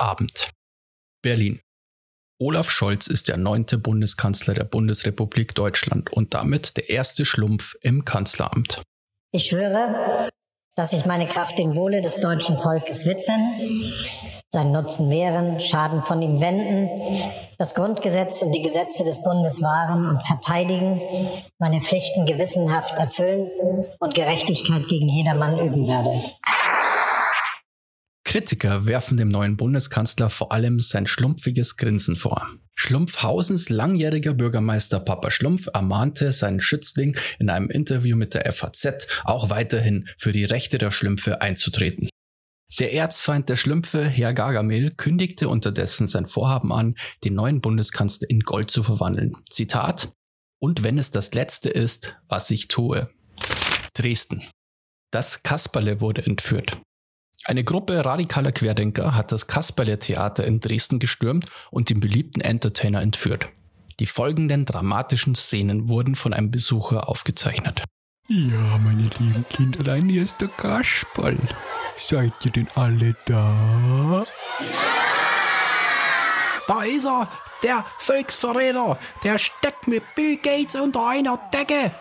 Abend. Berlin. Olaf Scholz ist der neunte Bundeskanzler der Bundesrepublik Deutschland und damit der erste Schlumpf im Kanzleramt. Ich schwöre, dass ich meine Kraft dem Wohle des deutschen Volkes widmen, seinen Nutzen mehren, Schaden von ihm wenden, das Grundgesetz und die Gesetze des Bundes wahren und verteidigen, meine Pflichten gewissenhaft erfüllen und Gerechtigkeit gegen jedermann üben werde. Kritiker werfen dem neuen Bundeskanzler vor allem sein schlumpfiges Grinsen vor. Schlumpfhausens langjähriger Bürgermeister Papa Schlumpf ermahnte seinen Schützling in einem Interview mit der FAZ auch weiterhin für die Rechte der Schlümpfe einzutreten. Der Erzfeind der Schlümpfe, Herr Gargamel, kündigte unterdessen sein Vorhaben an, den neuen Bundeskanzler in Gold zu verwandeln. Zitat Und wenn es das Letzte ist, was ich tue. Dresden. Das Kasperle wurde entführt. Eine Gruppe radikaler Querdenker hat das Kasperle-Theater in Dresden gestürmt und den beliebten Entertainer entführt. Die folgenden dramatischen Szenen wurden von einem Besucher aufgezeichnet. Ja, meine lieben Kinderlein, hier ist der Kasperl. Seid ihr denn alle da? Da ist er, der Volksverräter. Der steckt mit Bill Gates unter einer Decke.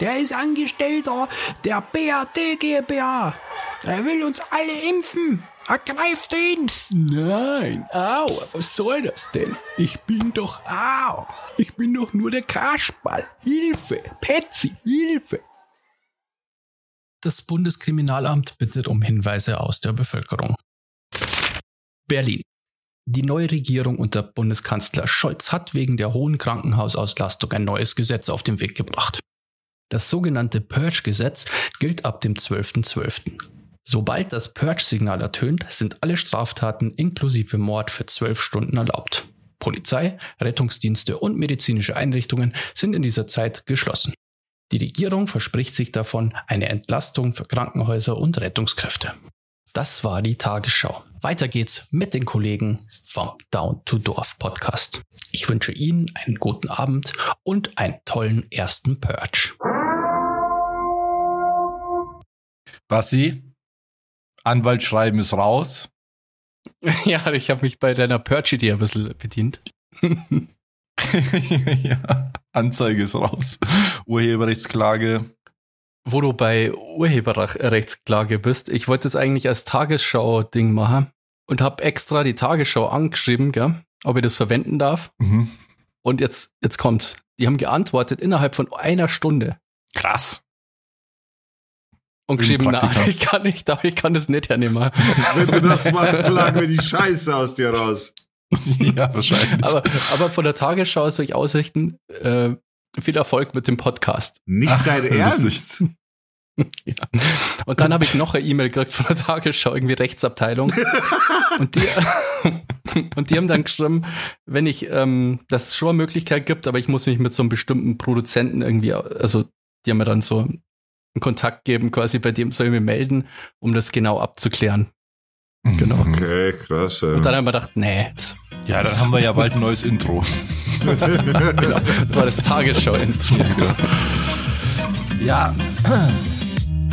Der ist Angestellter der BRD GmbH. Er will uns alle impfen. Ergreift ihn! Nein, au, was soll das denn? Ich bin doch, au, ich bin doch nur der Kasperl. Hilfe, Petzi, Hilfe. Das Bundeskriminalamt bittet um Hinweise aus der Bevölkerung. Berlin. Die neue Regierung unter Bundeskanzler Scholz hat wegen der hohen Krankenhausauslastung ein neues Gesetz auf den Weg gebracht. Das sogenannte Purge-Gesetz gilt ab dem 12.12. Sobald das Purge-Signal ertönt, sind alle Straftaten inklusive Mord für zwölf Stunden erlaubt. Polizei, Rettungsdienste und medizinische Einrichtungen sind in dieser Zeit geschlossen. Die Regierung verspricht sich davon eine Entlastung für Krankenhäuser und Rettungskräfte. Das war die Tagesschau. Weiter geht's mit den Kollegen vom Down to Dorf Podcast. Ich wünsche Ihnen einen guten Abend und einen tollen ersten Purge. Basti, Anwaltschreiben ist raus. Ja, ich habe mich bei deiner Purge-Idee ein bisschen bedient. ja, Anzeige ist raus. Urheberrechtsklage. Wo du bei Urheberrechtsklage bist, ich wollte es eigentlich als Tagesschau-Ding machen und habe extra die Tagesschau angeschrieben, gell, ob ich das verwenden darf. Mhm. Und jetzt, jetzt kommt's. Die haben geantwortet innerhalb von einer Stunde. Krass und geschrieben, na, ich kann nicht, aber ich kann das nicht hernehmen. Wenn du das machst, klagen wir die Scheiße aus dir raus. ja, wahrscheinlich. Aber, aber von der Tagesschau soll ich ausrichten, äh, viel Erfolg mit dem Podcast. Nicht Ach, dein Ernst? ja. Und dann habe ich noch eine E-Mail gekriegt von der Tagesschau, irgendwie Rechtsabteilung. und, die, und die haben dann geschrieben, wenn ich, ähm, das schon eine Möglichkeit gibt, aber ich muss mich mit so einem bestimmten Produzenten irgendwie, also die haben mir dann so einen Kontakt geben, quasi bei dem soll ich mich melden, um das genau abzuklären. Genau. Okay, krass. Ja. Und dann haben wir gedacht, nee. Jetzt, ja, dann haben wir ja bald ein neues Intro. genau. Das war das Tagesschau-Intro. ja.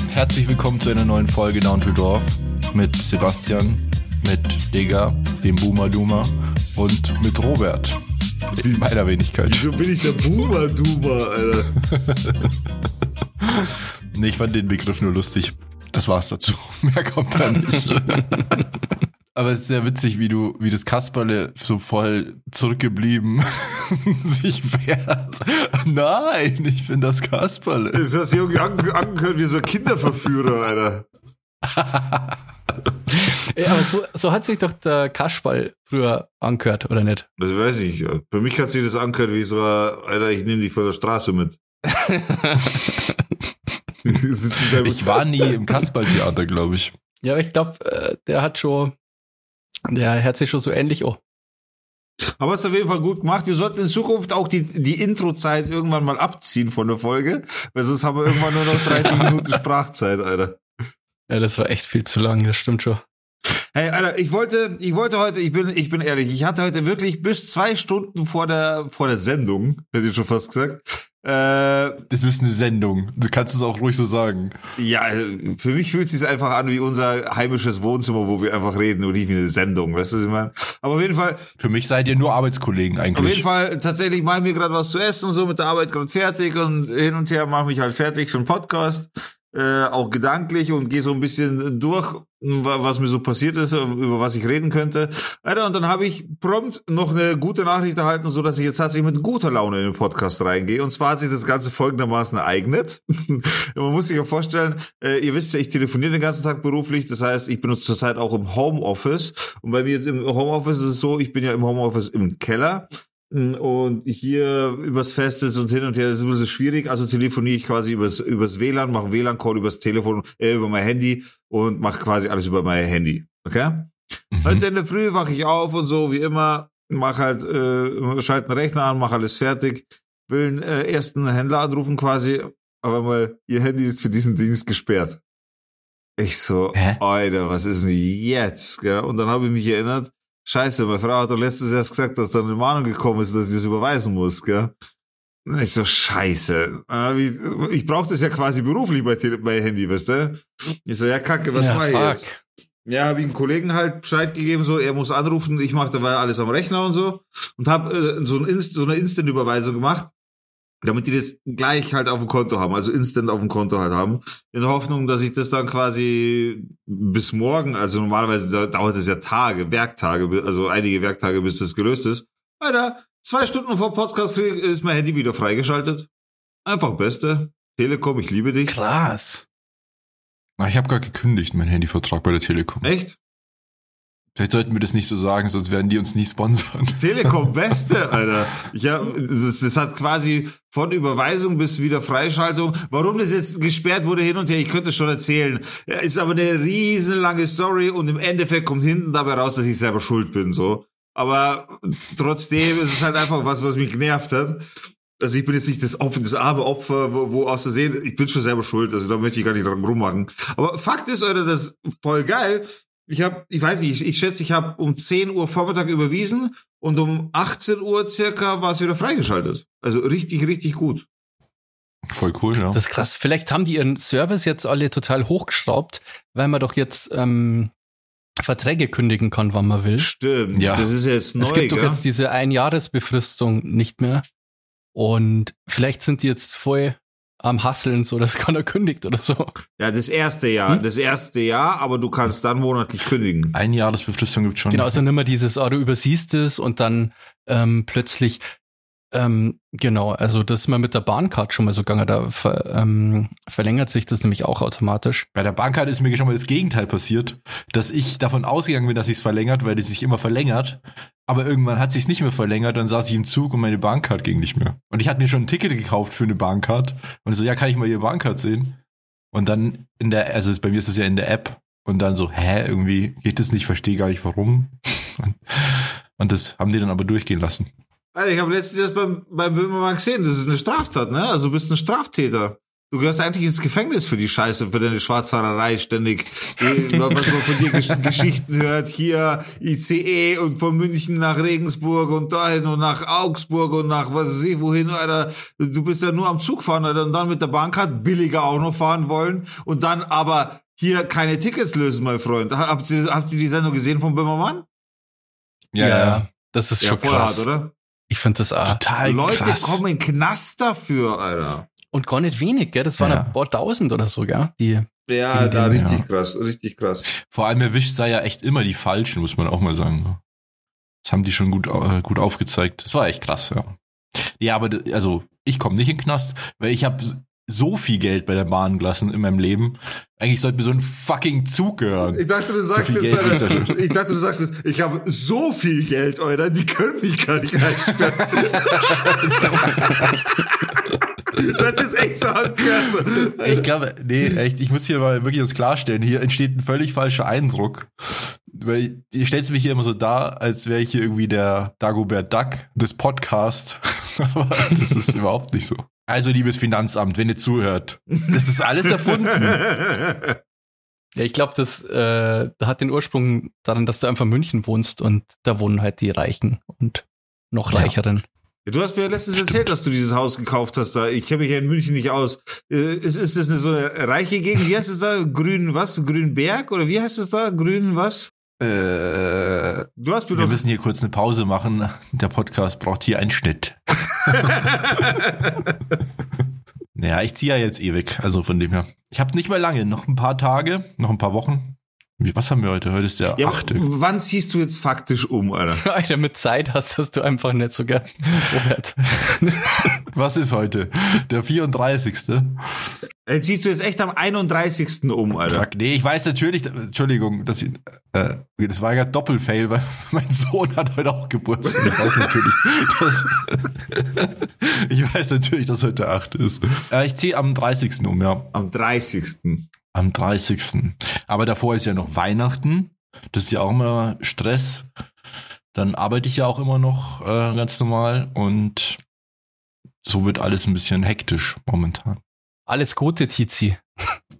Herzlich willkommen zu einer neuen Folge Down to Dorf mit Sebastian, mit Digga, dem Boomer Duma und mit Robert. In meiner Wenigkeit. Wieso bin ich der Boomer Duma, Alter? Nee, ich fand den Begriff nur lustig. Das war's dazu. Mehr kommt da nicht. Aber es ist sehr witzig, wie du, wie das Kasperle so voll zurückgeblieben sich wehrt. Nein, ich bin das Kasperle. Das hast du irgendwie angehört wie so ein Kinderverführer, Alter. ja, aber so, so hat sich doch der Kasperl früher angehört, oder nicht? Das weiß ich. Für mich hat sich das angehört wie so, Alter, ich nehme dich von der Straße mit. ich war nie im Kasperltheater, glaube ich. Ja, aber ich glaube, äh, der hat schon, der hört sich schon so ähnlich oh. Aber es ist auf jeden Fall gut gemacht. Wir sollten in Zukunft auch die, die Intro-Zeit irgendwann mal abziehen von der Folge, weil sonst haben wir irgendwann nur noch 30 Minuten Sprachzeit, Alter. Ja, das war echt viel zu lang, das stimmt schon. Hey, Alter, ich wollte, ich wollte heute, ich bin, ich bin ehrlich, ich hatte heute wirklich bis zwei Stunden vor der, vor der Sendung, hätte ich schon fast gesagt, Äh, Das ist eine Sendung. Du kannst es auch ruhig so sagen. ja, für mich fühlt es sich einfach an wie unser heimisches Wohnzimmer, wo wir einfach reden und nicht wie eine Sendung, weißt du, was ich meine? Aber auf jeden Fall, Für mich seid ihr nur Arbeitskollegen auf jeden eigentlich. Fall, tatsächlich mache ich mir gerade was zu essen und so mit der Arbeit gerade fertig und hin und her mache mich halt fertig für den Podcast. Äh, auch gedanklich und gehe so ein bisschen durch, wa- was mir so passiert ist, über was ich reden könnte. Alter, und dann habe ich prompt noch eine gute Nachricht erhalten, so dass ich jetzt tatsächlich mit guter Laune in den Podcast reingehe. Und zwar hat sich das Ganze folgendermaßen ereignet. Man muss sich ja vorstellen, äh, ihr wisst ja, ich telefoniere den ganzen Tag beruflich. Das heißt, ich bin zurzeit auch im Homeoffice. Und bei mir im Homeoffice ist es so, ich bin ja im Homeoffice im Keller. Und hier übers Fest ist und hin und her, das ist ein bisschen schwierig. Also telefoniere ich quasi übers, übers WLAN, mache WLAN-Call übers Telefon, äh, über mein Handy und mache quasi alles über mein Handy. Okay? Mhm. Heute in der Früh wache ich auf und so, wie immer, mach halt, äh, schalte einen Rechner an, mach alles fertig, will einen äh, ersten Händler anrufen quasi, aber mal, ihr Handy ist für diesen Dienst gesperrt. Ich so, Hä? Alter, was ist denn jetzt? Gell? Und dann habe ich mich erinnert, scheiße, meine Frau hat doch letztes Jahr gesagt, dass da eine Mahnung gekommen ist, dass ich das überweisen muss, gell? Und Ich so, scheiße. Hab Ich, brauche das ja quasi beruflich bei, Tele bei Handy, weißt du? Ich so, ja, kacke, was Ja, mach ich fuck. jetzt? Ja, habe ich einen Kollegen halt Bescheid gegeben, so er muss anrufen, ich mache dabei alles am Rechner und so und habe äh, so, ein Inst so eine Instant-Überweisung gemacht, damit die das gleich halt auf dem Konto haben, also instant auf dem Konto halt haben, in der Hoffnung, dass ich das dann quasi bis morgen, also normalerweise da- dauert es ja Tage, Werktage, also einige Werktage, bis das gelöst ist. Alter, zwei Stunden vor Podcast ist mein Handy wieder freigeschaltet. Einfach Beste. Telekom, ich liebe dich. Krass. Na, ich habe gar gekündigt, mein Handyvertrag bei der Telekom. Echt? Vielleicht sollten wir das nicht so sagen, sonst werden die uns nie sponsern. Telekom Beste, Alter. Hab, das, das hat quasi von Überweisung bis wieder Freischaltung. Warum das jetzt gesperrt wurde hin und her, ich könnte es schon erzählen. Ja, Ist aber eine riesenlange Story und im Endeffekt kommt hinten dabei raus, dass ich selber schuld bin, so. Aber trotzdem ist es halt einfach was, was mich genervt hat. Also ich bin jetzt nicht das Opfer, das arme Opfer, wo, wo aus Versehen, ich bin schon selber schuld, also da möchte ich gar nicht dran rummachen. Aber Fakt ist, Alter, das ist voll geil. Ich habe, ich weiß nicht, ich, ich schätze, ich habe um 10 Uhr Vormittag überwiesen und um 18 Uhr circa war es wieder freigeschaltet. Also richtig, richtig gut. Voll cool, ja. Das ist krass. Vielleicht haben die ihren Service jetzt alle total hochgeschraubt, weil man doch jetzt ähm, Verträge kündigen kann, wann man will. Stimmt. Ja. Das ist jetzt neu, es gibt doch gell? jetzt diese Einjahresbefristung nicht mehr. Und vielleicht sind die jetzt voll am Hasseln, so dass keiner kündigt oder so. Ja, das erste Jahr. Hm? Das erste Jahr, aber du kannst dann monatlich kündigen. Ein Jahresbefristung gibt's schon. Genau, also nimmer dieses, ah, du übersiehst es und dann ähm, plötzlich, ähm, genau, also das ist mal mit der Bahncard schon mal so gegangen, da ver, ähm, verlängert sich das nämlich auch automatisch. Bei der Bankkarte ist mir schon mal das Gegenteil passiert, dass ich davon ausgegangen bin, dass sich's verlängert, weil die sich immer verlängert. Aber irgendwann hat sich's nicht mehr verlängert, dann saß ich im Zug und meine Bahncard ging nicht mehr. Und ich hatte mir schon ein Ticket gekauft für eine Bahncard und so, ja, kann ich mal Ihre Bahncard sehen? Und dann in der, also bei mir ist es ja in der App und dann so, hä, irgendwie geht das nicht, verstehe gar nicht warum. Und das haben die dann aber durchgehen lassen. Alter, ich habe letztens erst beim, beim Böhmermann gesehen, das ist eine Straftat, ne? Also du bist ein Straftäter. Du gehörst eigentlich ins Gefängnis für die Scheiße, für deine Schwarzfahrerei ständig. Was man von dir Gesch Geschichten hört, hier ICE und von München nach Regensburg und dahin und nach Augsburg und nach was weiß ich wohin, Alter. Du bist ja nur am Zug fahren, Alter, und dann mit der Bahncard billiger auch noch fahren wollen und dann aber hier keine Tickets lösen, mein Freund. Habt ihr, habt ihr die Sendung gesehen von Böhmermann? Das ist schon voll krass. hart, oder? Ich finde das auch. Total Leute krass. kommen in den Knast dafür, Alter. Und gar nicht wenig, gell? Das waren Ja. ein paar tausend oder so, gell? Die, Ja, da dem, richtig ja. krass, richtig krass. Vor allem erwischt sei ja echt immer die Falschen, muss man auch mal sagen. Das haben die schon gut, äh, gut aufgezeigt. Das war echt krass, ja. Ja, aber also ich komme nicht in den Knast, weil ich habe so viel Geld bei der Bahn gelassen in meinem Leben. Eigentlich sollte mir so ein fucking Zug gehören. Ich dachte, du sagst viel jetzt, er Alter, ich dachte, du sagst jetzt, ich habe so viel Geld, Alter, die können mich gar nicht einsperren. das hat jetzt echt so angehört. So. Ich glaube, nee, echt, ich muss hier mal wirklich das klarstellen. Hier entsteht ein völlig falscher Eindruck. Weil ihr stellt mich hier immer so dar, als wäre ich hier irgendwie der Dagobert Duck des Podcasts. Aber das ist überhaupt nicht so. Also, liebes Finanzamt, wenn ihr zuhört, das ist alles erfunden. ja, ich glaube, das äh, da hat den Ursprung daran, dass du einfach in München wohnst und da wohnen halt die Reichen und noch Ja. Reicheren. Du hast mir letztens erzählt, dass du dieses Haus gekauft hast. Da. Ich kenne mich ja in München nicht aus. Äh, Ist, ist das eine so eine reiche Gegend? Wie heißt es da? Grün was? Grünberg? Oder wie heißt es da? Grün was? Äh, Du hast mir wir müssen hier kurz eine Pause machen. Der Podcast braucht hier einen Schnitt. naja, ich ziehe ja jetzt ewig, also von dem her. Ich habe nicht mehr lange, noch ein paar Tage, noch ein paar Wochen. Was haben wir heute? Heute ist der Ja, achte. wann ziehst du jetzt faktisch um, Alter? Alter, mit Zeit hast, hast du einfach nicht so gern. Robert. Was ist heute? Der 34. Äh, ziehst du jetzt echt am 31. um, Alter? Fuck, nee, ich weiß natürlich, Entschuldigung, ich, äh, das war ja Doppelfail, weil mein Sohn hat heute auch Geburtstag. Ich weiß natürlich, dass, ich weiß natürlich, dass heute der 8. ist. Äh, ich ziehe am 30. um, ja. Am 30. Am 30. Aber davor ist ja noch Weihnachten. Das ist ja auch immer Stress. Dann arbeite ich ja auch immer noch äh, ganz normal und so wird alles ein bisschen hektisch momentan. Alles Gute, Tizi.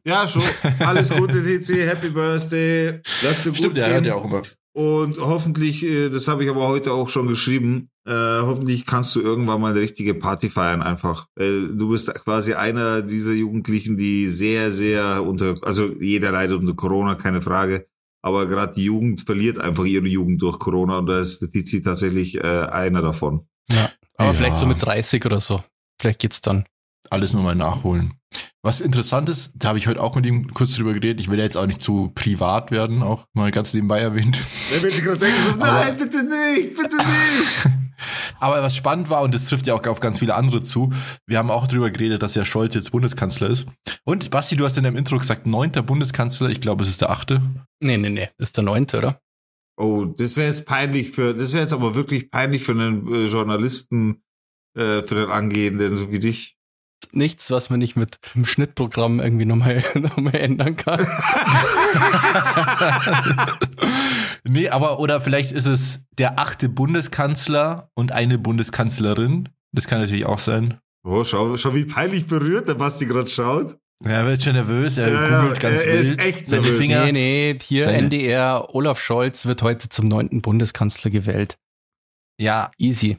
Ja, schon. Alles Gute, TC. Happy Birthday. Lass dir gut gehen. auch immer. Und hoffentlich, äh, das habe ich aber heute auch schon geschrieben, äh, hoffentlich kannst du irgendwann mal eine richtige Party feiern einfach. Äh, du bist quasi einer dieser Jugendlichen, die sehr, sehr unter, also jeder leidet unter Corona, keine Frage. Aber gerade die Jugend verliert einfach ihre Jugend durch Corona und da ist der Tizi tatsächlich äh, einer davon. Ja. Aber Ja. vielleicht so mit 30 oder so. Vielleicht geht's dann. alles nochmal nachholen. Was interessant ist, da habe ich heute auch mit ihm kurz drüber geredet. Ich will ja jetzt auch nicht zu privat werden, auch mal ganz nebenbei erwähnt. Wer wird gerade denken so, nein, bitte nicht, bitte nicht. Aber was spannend war, und das trifft ja auch auf ganz viele andere zu, wir haben auch drüber geredet, dass ja Scholz jetzt Bundeskanzler ist. Und Basti, du hast in deinem Intro gesagt, neunter Bundeskanzler, ich glaube, es ist der achte. Nee, nee, nee. Das ist der neunte, oder? Oh, das wäre jetzt peinlich für, das wäre jetzt aber wirklich peinlich für einen äh, Journalisten, äh, für den Angehenden, so wie dich. Nichts, was man nicht mit dem Schnittprogramm irgendwie nochmal noch mal ändern kann. Nee, aber, oder vielleicht ist es der achte Bundeskanzler und eine Bundeskanzlerin. Das kann natürlich auch sein. Oh, schau, schau, wie peinlich berührt der Basti gerade schaut. Er wird schon nervös, er Ja, ja, googelt ganz er ist wild. echt Seine nervös. Finger. Nee, nee, hier Seine- NDR, Olaf Scholz wird heute zum neunten Bundeskanzler gewählt. Ja, Easy.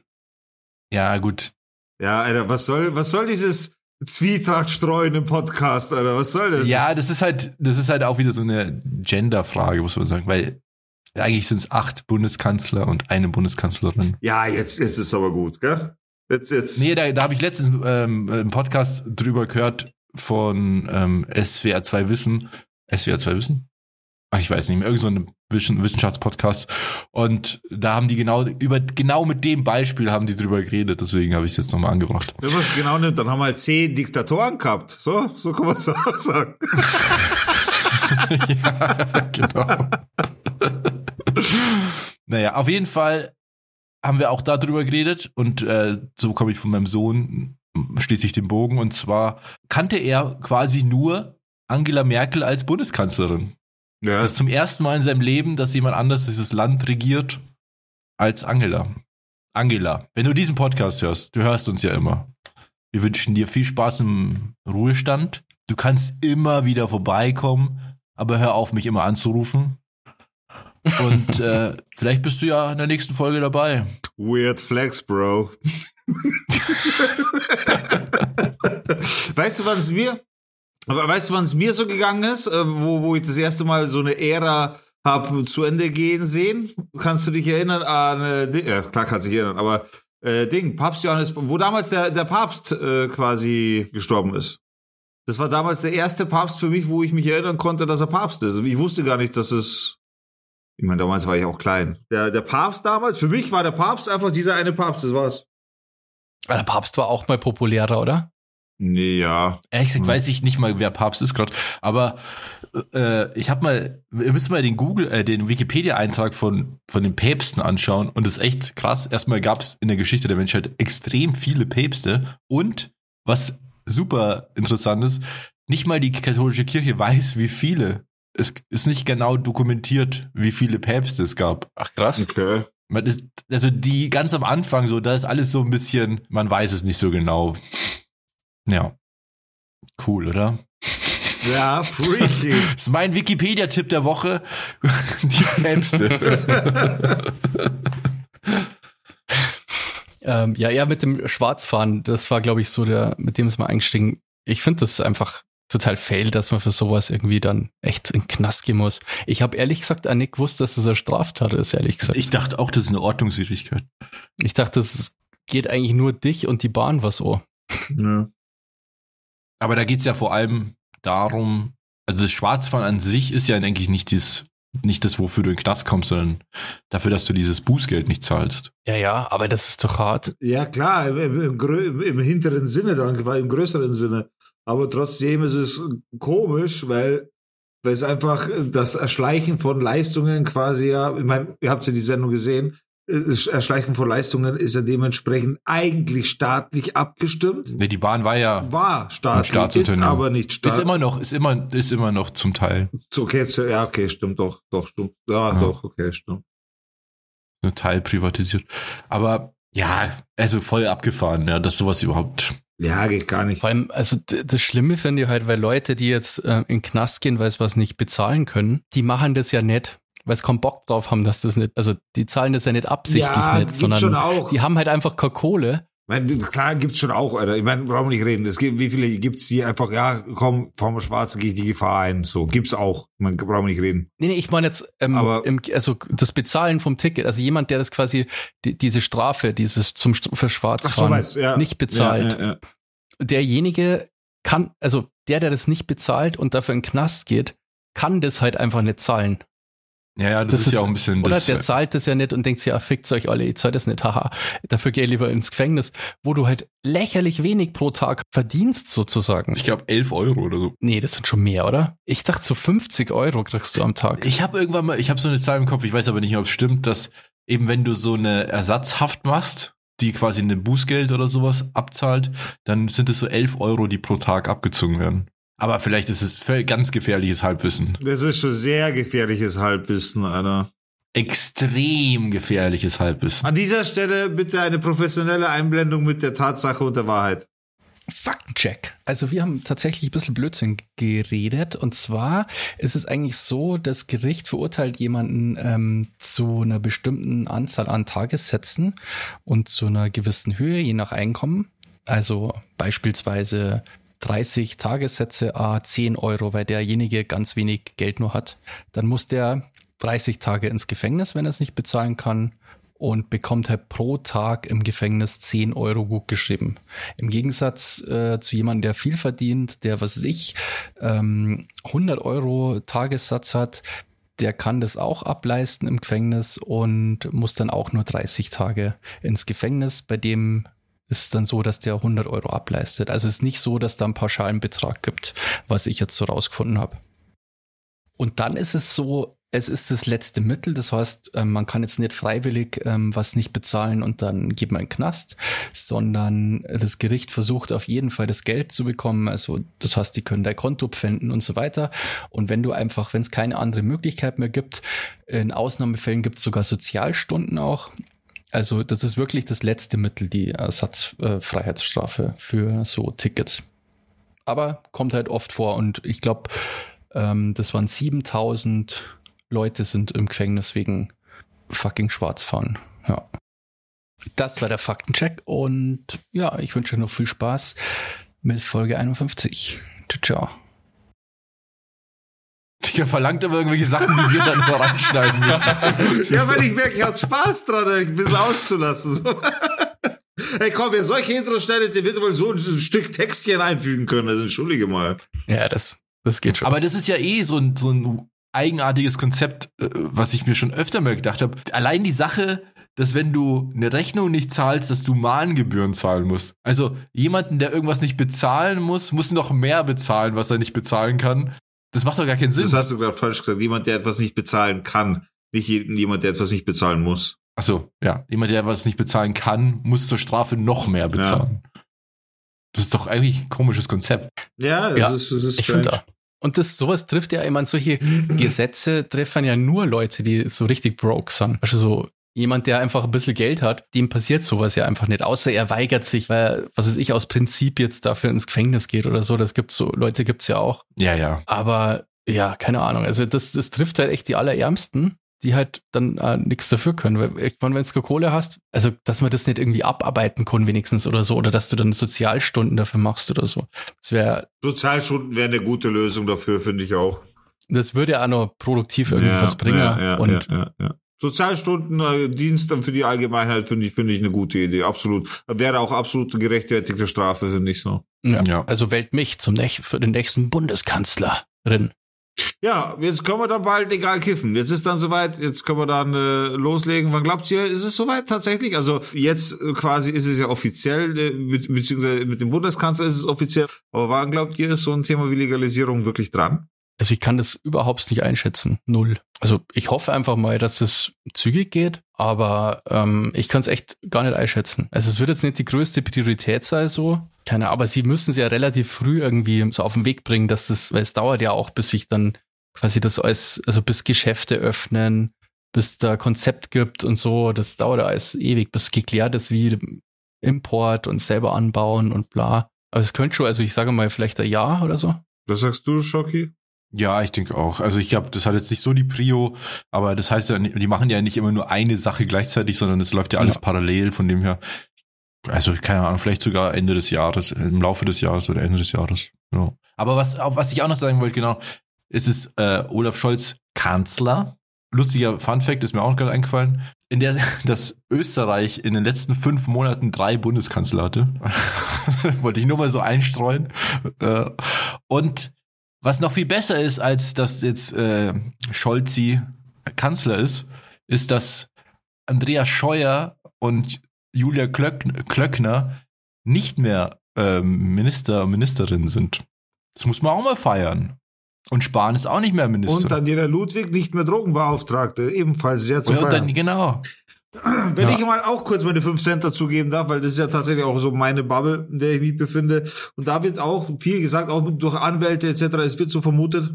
ja, gut. Ja, Alter, was soll, was soll dieses Zwietracht streuen im Podcast, Alter? Was soll das? Ja, das ist halt, das ist halt auch wieder so eine Gender-Frage, muss man sagen, weil eigentlich sind es acht Bundeskanzler und eine Bundeskanzlerin. Ja, jetzt, jetzt ist aber gut, gell? Jetzt, jetzt. Nee, da, da habe ich letztens ähm, im Podcast drüber gehört von ähm, SWR 2 Wissen. SWR 2 Wissen? Ach, ich weiß nicht mehr, irgend so ein Wissenschaftspodcast. Und da haben die genau, über, genau mit dem Beispiel haben die drüber geredet, deswegen habe ich es jetzt nochmal angebracht. Wenn man es genau nimmt, dann haben wir halt zehn Diktatoren gehabt. So, so kann man es auch sagen. ja, genau. naja, auf jeden Fall haben wir auch darüber geredet und äh, so komme ich von meinem Sohn, schließe ich den Bogen und zwar kannte er quasi nur Angela Merkel als Bundeskanzlerin. Ja. Das ist zum ersten Mal in seinem Leben, dass jemand anders dieses Land regiert als Angela. Angela, wenn du diesen Podcast hörst, du hörst uns ja immer. Wir wünschen dir viel Spaß im Ruhestand. Du kannst immer wieder vorbeikommen, aber hör auf, mich immer anzurufen. Und äh, vielleicht bist du ja in der nächsten Folge dabei. Weird Flex, Bro. Weißt du, wann es mir, weißt du, mir so gegangen ist, äh, wo, wo ich das erste Mal so eine Ära hab zu Ende gehen sehen? Kannst du dich erinnern an, äh, ja, klar kannst du dich erinnern, aber äh, Ding, Papst Johannes, wo damals der, der Papst äh, quasi gestorben ist. Das war damals der erste Papst für mich, wo ich mich erinnern konnte, dass er Papst ist. Ich wusste gar nicht, dass es ich meine, damals war ich auch klein. Der, der Papst damals, für mich war der Papst einfach dieser eine Papst, das war's. Aber der Papst war auch mal populärer, oder? Nee, ja. Ehrlich gesagt Hm. weiß ich nicht mal, wer Papst ist gerade. Aber äh, ich habe mal, wir müssen mal den Google, äh, den Wikipedia-Eintrag von von den Päpsten anschauen und das ist echt krass. Erstmal gab es in der Geschichte der Menschheit extrem viele Päpste und was super interessant ist, nicht mal die katholische Kirche weiß, wie viele. Es ist nicht genau dokumentiert, wie viele Päpste es gab. Ach krass. Okay. Man ist, also die ganz am Anfang so, da ist alles so ein bisschen, man weiß es nicht so genau. Ja. Cool, oder? Ja, freaky. Das ist mein Wikipedia-Tipp der Woche. Die Päpste. Ähm, ja, ja, mit dem Schwarzfahren, das war, glaube ich, so der, mit dem ist man eingestiegen. Ich finde das einfach total fail, dass man für sowas irgendwie dann echt in den Knast gehen muss. Ich habe ehrlich gesagt auch nicht gewusst, dass das eine Straftat ist, ehrlich gesagt. Ich dachte auch, das ist eine Ordnungswidrigkeit. Ich dachte, das geht eigentlich nur dich und die Bahn was so. Ja. Aber da geht's ja vor allem darum, also das Schwarzfahren an sich ist ja, denke ich, nicht das, nicht das, wofür du in den Knast kommst, sondern dafür, dass du dieses Bußgeld nicht zahlst. Ja, ja, aber das ist doch hart. Ja, klar, im, im, im hinteren Sinne, dann im größeren Sinne. Aber trotzdem ist es komisch, weil, weil es einfach das Erschleichen von Leistungen quasi ja, ich meine, ihr habt ja die Sendung gesehen, das Erschleichen von Leistungen ist ja dementsprechend eigentlich staatlich abgestimmt. Nee, die Bahn war ja, War staatlich, ist aber nicht ist staatlich. immer noch, ist immer, ist immer noch zum Teil Okay, ja, okay, stimmt doch, doch, stimmt. Ja, Ja. doch, okay, stimmt. ein Teil privatisiert. Aber ja, also voll abgefahren, ja, dass sowas überhaupt. Ja, geht gar nicht. Vor allem, also das Schlimme finde ich halt, weil Leute, die jetzt äh, in den Knast gehen, weil sie was nicht bezahlen können, die machen das ja nicht, weil sie keinen Bock drauf haben, dass das nicht, also die zahlen das ja nicht absichtlich ja, nicht, sondern die haben halt einfach keine Kohle. Meine, klar gibt's schon auch, Alter. Ich meine, brauchen wir nicht reden. Es gibt, wie viele gibt's, die einfach, ja, komm, fahren wir schwarz, gehe ich die Gefahr ein. So, gibt's auch. Man brauchen wir nicht reden. Nee, nee, ich meine jetzt, ähm, Aber- im, also das Bezahlen vom Ticket, also jemand, der das quasi, die, diese Strafe, dieses zum für Schwarzfahren du, ja. nicht bezahlt, ja, ja. derjenige kann, also der, der das nicht bezahlt und dafür in den Knast geht, kann das halt einfach nicht zahlen. Ja, ja, das, ist, ja auch ein bisschen Oder das. der zahlt das ja nicht und denkt sich, ja, fickt's euch alle, ich zahl das nicht, haha. Dafür geh ich lieber ins Gefängnis, wo du halt lächerlich wenig pro Tag verdienst, sozusagen. ich glaube 11 Euro oder so. nee, das sind schon mehr, oder? Ich dachte, so 50 Euro kriegst du am Tag. Ich habe irgendwann mal, ich habe so eine Zahl im Kopf, ich weiß aber nicht, ob es stimmt, dass eben wenn du so eine Ersatzhaft machst, die quasi ein Bußgeld oder sowas abzahlt, dann sind es so 11 Euro, die pro Tag abgezogen werden. Aber vielleicht ist es ganz gefährliches Halbwissen. Das ist schon sehr gefährliches Halbwissen, Alter. Extrem gefährliches Halbwissen. An dieser Stelle bitte eine professionelle Einblendung mit der Tatsache und der Wahrheit. Faktencheck. Also wir haben tatsächlich ein bisschen Blödsinn geredet. Und zwar ist es eigentlich so, das Gericht verurteilt jemanden ähm, zu einer bestimmten Anzahl an Tagessätzen und zu einer gewissen Höhe, je nach Einkommen. Also beispielsweise 30 Tagessätze, a 10 Euro, weil derjenige ganz wenig Geld nur hat. Dann muss der 30 Tage ins Gefängnis, wenn er es nicht bezahlen kann und bekommt halt pro Tag im Gefängnis 10 Euro gut geschrieben. Im Gegensatz äh, zu jemandem, der viel verdient, der, was weiß ich, ähm, 100 Euro Tagessatz hat, der kann das auch ableisten im Gefängnis und muss dann auch nur 30 Tage ins Gefängnis. Bei dem ist dann so, dass der 100 Euro ableistet. Also es ist nicht so, dass da einen pauschalen Betrag gibt, was ich jetzt so rausgefunden habe. Und dann ist es so, es ist das letzte Mittel. Das heißt, ähm, man kann jetzt nicht freiwillig ähm, was nicht bezahlen und dann geht man in den Knast, sondern das Gericht versucht auf jeden Fall das Geld zu bekommen. Also das heißt, die können dein Konto pfänden und so weiter. Und wenn du einfach, wenn es keine andere Möglichkeit mehr gibt, in Ausnahmefällen gibt es sogar Sozialstunden auch. Also das ist wirklich das letzte Mittel, die Ersatzfreiheitsstrafe für so Tickets. Aber kommt halt oft vor und ich glaube, ähm, das waren 7000 Leute sind im Gefängnis wegen fucking Schwarzfahren. Ja. Das war der Faktencheck und ja, ich wünsche noch viel Spaß mit Folge 51. Ciao, ciao. Digga, verlangt aber irgendwelche Sachen, die wir dann nur reinschneiden müssen. Ja, weil ich merke, ich hatte Spaß dran, ein bisschen auszulassen. So. Hey, komm, wer solche Intros schneidet, der wird wohl so ein Stück Textchen einfügen können. Also entschuldige mal. Ja, das, das geht schon. Aber das ist ja eh so ein, so ein eigenartiges Konzept, äh, was ich mir schon öfter mal gedacht habe. Allein die Sache, dass wenn du eine Rechnung nicht zahlst, dass du Mahngebühren zahlen musst. Also jemanden, der irgendwas nicht bezahlen muss, muss noch mehr bezahlen, was er nicht bezahlen kann. Das macht doch gar keinen Sinn. Das hast du gerade falsch gesagt. Jemand, der etwas nicht bezahlen kann. Nicht jemand, der etwas nicht bezahlen muss. Ach so, ja. Jemand, der was nicht bezahlen kann, muss zur Strafe noch mehr bezahlen. Das ist doch eigentlich ein komisches Konzept. Ja, es Ja, ist, es ist ich finde strange. auch. Und das, sowas trifft ja, ich meine, solche Gesetze treffen ja nur Leute, die so richtig broke sind. Also so jemand, der einfach ein bisschen Geld hat, dem passiert sowas ja einfach nicht, außer er weigert sich, weil, was weiß ich, aus Prinzip jetzt dafür ins Gefängnis geht oder so. Das gibt's so, Leute gibt's ja auch. Ja, ja. Aber ja, keine Ahnung. Also das, das trifft halt echt die Allerärmsten. die halt dann äh, nichts dafür können. Weil irgendwann, wenn du Kohle hast, also dass man das nicht irgendwie abarbeiten kann wenigstens oder so, oder dass du dann Sozialstunden dafür machst oder so. Das wäre. Sozialstunden wäre eine gute Lösung dafür, finde ich auch. Das würde ja auch noch produktiv irgendwie Ja, was bringen. ja, ja, und Sozialstunden, äh, Dienst dann für die Allgemeinheit finde ich, finde ich eine gute Idee, absolut. Wäre auch absolut eine gerechtfertigte Strafe, finde ich so. ja, Ja. also wählt mich zum für den nächsten Bundeskanzlerin. Ja, jetzt können wir dann bald egal kiffen. Jetzt ist dann soweit, jetzt können wir dann äh, loslegen. Wann glaubt ihr, ist es soweit tatsächlich? Also jetzt äh, quasi ist es ja offiziell, äh, be beziehungsweise mit dem Bundeskanzler ist es offiziell. Aber wann glaubt ihr, ist so ein Thema wie Legalisierung wirklich dran? Also ich kann das überhaupt nicht einschätzen. Null. Also ich hoffe einfach mal, dass es zügig geht, aber ähm, ich kann es echt gar nicht einschätzen. Also es wird jetzt nicht die größte Priorität sein, so. Keine Ahnung, aber sie müssen es ja relativ früh irgendwie so auf den Weg bringen, dass das, weil es dauert ja auch, bis sich dann quasi das alles, also bis Geschäfte öffnen, bis da Konzept gibt und so. Das dauert ja alles ewig, bis geklärt ist, wie Import und selber anbauen und bla. Aber es könnte schon, also ich sage mal, vielleicht ein Jahr oder so. Was sagst du, Schocki? Ja, ich denke auch. Also ich glaube, das hat jetzt nicht so die Prio, aber das heißt ja, die machen ja nicht immer nur eine Sache gleichzeitig, sondern es läuft ja alles Ja. parallel, von dem her. Also keine Ahnung, vielleicht sogar Ende des Jahres, im Laufe des Jahres oder Ende des Jahres. Ja. Aber was, auf was ich auch noch sagen wollte, genau, ist es äh, Olaf Scholz Kanzler. Lustiger Fun Fact ist mir auch gerade eingefallen, in der dass Österreich in den letzten fünf Monaten drei Bundeskanzler hatte. Wollte ich nur mal so einstreuen. Äh, und was noch viel besser ist, als dass jetzt äh, Scholzi Kanzler ist, ist, dass Andreas Scheuer und Julia Klöck Klöckner nicht mehr ähm, Minister und Ministerin sind. Das muss man auch mal feiern. Und Spahn ist auch nicht mehr Minister. Und Daniela Ludwig nicht mehr Drogenbeauftragte, ebenfalls sehr zu und, und feiern. dann, genau. Wenn Ja. ich mal auch kurz meine 5 Cent dazugeben darf, weil das ist ja tatsächlich auch so meine Bubble, in der ich mich befinde. Und da wird auch viel gesagt, auch durch Anwälte etc. Es wird so vermutet,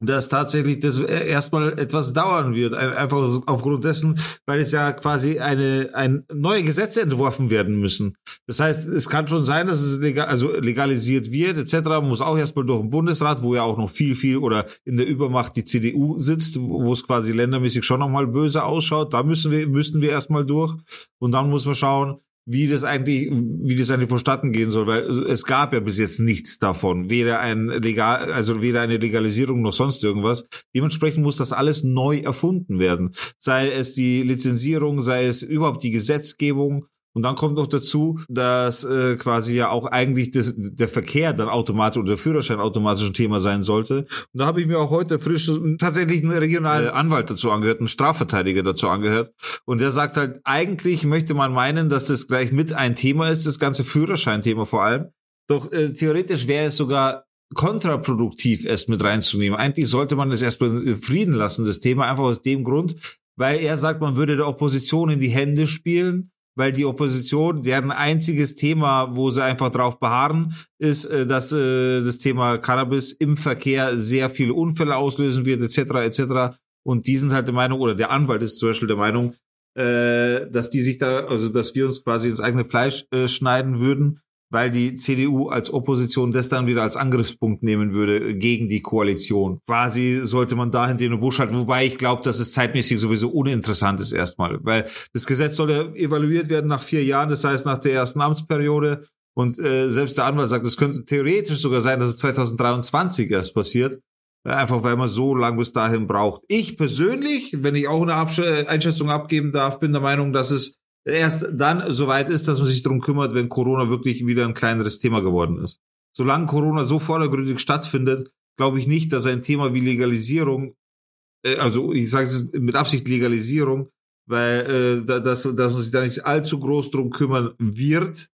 dass tatsächlich das erstmal etwas dauern wird. Ein- Einfach aufgrund dessen, weil es ja quasi eine, ein neue Gesetze entworfen werden müssen. Das heißt, es kann schon sein, dass es legal, also legalisiert wird, etc. Muss auch erstmal durch den Bundesrat, wo ja auch noch viel, viel oder in der Übermacht die CDU sitzt, wo es quasi ländermäßig schon nochmal böse ausschaut. Da müssen wir, müssten wir erstmal durch. Und dann muss man schauen, wie das eigentlich, wie das eigentlich vonstatten gehen soll, weil es gab ja bis jetzt nichts davon, weder ein legal, also weder eine Legalisierung noch sonst irgendwas. Dementsprechend muss das alles neu erfunden werden, sei es die Lizenzierung, sei es überhaupt die Gesetzgebung. Und dann kommt noch dazu, dass äh, quasi ja auch eigentlich das, der Verkehr dann automatisch oder der Führerschein automatisch ein Thema sein sollte. Und da habe ich mir auch heute frisch tatsächlich einen regionalen Anwalt dazu angehört, einen Strafverteidiger dazu angehört. Und der sagt halt, eigentlich möchte man meinen, dass das gleich mit ein Thema ist, das ganze Führerscheinthema vor allem. Doch äh, theoretisch wäre es sogar kontraproduktiv, es mit reinzunehmen. Eigentlich sollte man es erstmal äh, Frieden lassen, das Thema, einfach aus dem Grund, weil er sagt, man würde der Opposition in die Hände spielen, weil die Opposition, deren einziges Thema, wo sie einfach drauf beharren, ist, äh, dass äh, das Thema Cannabis im Verkehr sehr viele Unfälle auslösen wird, etc., etc. Und die sind halt der Meinung, oder der Anwalt ist zum Beispiel der Meinung, äh, dass die sich da, also dass wir uns quasi ins eigene Fleisch äh, schneiden würden, weil die CDU als Opposition das dann wieder als Angriffspunkt nehmen würde gegen die Koalition. Quasi sollte man dahin den Busch halten, wobei ich glaube, dass es zeitmäßig sowieso uninteressant ist erstmal, weil das Gesetz soll ja evaluiert werden nach vier Jahren, das heißt nach der ersten Amtsperiode. Und äh, selbst der Anwalt sagt, es könnte theoretisch sogar sein, dass es 2023 erst passiert. Ja, Einfach weil man so lang bis dahin braucht. Ich persönlich, wenn ich auch eine Absch Einschätzung abgeben darf, bin der Meinung, dass es erst dann soweit ist, dass man sich darum kümmert, wenn Corona wirklich wieder ein kleineres Thema geworden ist. Solange Corona so vordergründig stattfindet, glaube ich nicht, dass ein Thema wie Legalisierung, äh, also ich sage es mit Absicht Legalisierung, weil äh, da- dass, dass man sich da nicht allzu groß drum kümmern wird.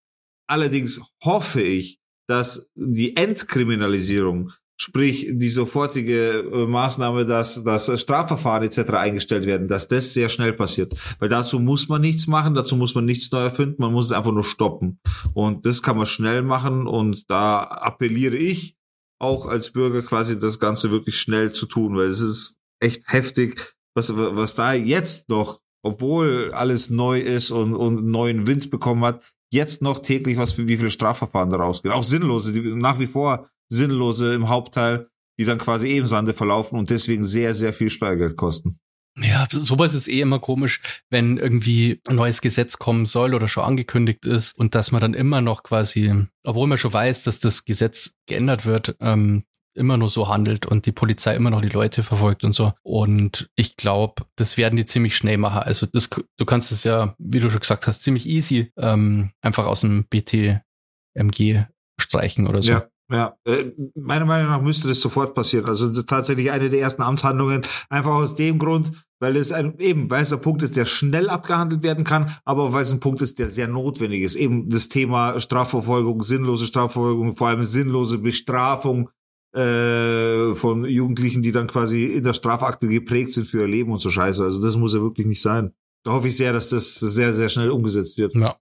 Allerdings hoffe ich, dass die Entkriminalisierung sprich die sofortige äh, Maßnahme, dass das Strafverfahren etc. eingestellt werden, dass das sehr schnell passiert. Weil dazu muss man nichts machen, dazu muss man nichts neu erfinden, man muss es einfach nur stoppen. Und das kann man schnell machen und da appelliere ich auch als Bürger quasi das Ganze wirklich schnell zu tun, weil es ist echt heftig, was, was da jetzt noch, obwohl alles neu ist und, und neuen Wind bekommen hat, jetzt noch täglich was für wie viele Strafverfahren da rausgehen. Auch sinnlose, die nach wie vor sinnlose im Hauptteil, die dann quasi eben Sande verlaufen und deswegen sehr, sehr viel Steuergeld kosten. Ja, so- sowas ist eh immer komisch, wenn irgendwie ein neues Gesetz kommen soll oder schon angekündigt ist und dass man dann immer noch quasi, obwohl man schon weiß, dass das Gesetz geändert wird, ähm, immer nur so handelt und die Polizei immer noch die Leute verfolgt und so. Und ich glaube, das werden die ziemlich schnell machen. Also das, du kannst es ja, wie du schon gesagt hast, ziemlich easy ähm, einfach aus dem BTMG streichen oder so. Ja. Ja, äh, meiner Meinung nach müsste das sofort passieren. Also das ist tatsächlich eine der ersten Amtshandlungen, einfach aus dem Grund, weil es ein, eben, weil es ein Punkt ist, der schnell abgehandelt werden kann, aber weil es ein Punkt ist, der sehr notwendig ist. Eben das Thema Strafverfolgung, sinnlose Strafverfolgung, vor allem sinnlose Bestrafung äh, von Jugendlichen, die dann quasi in der Strafakte geprägt sind für ihr Leben und so Scheiße. Also das muss ja wirklich nicht sein. Da hoffe ich sehr, dass das sehr, sehr schnell umgesetzt wird. Ja.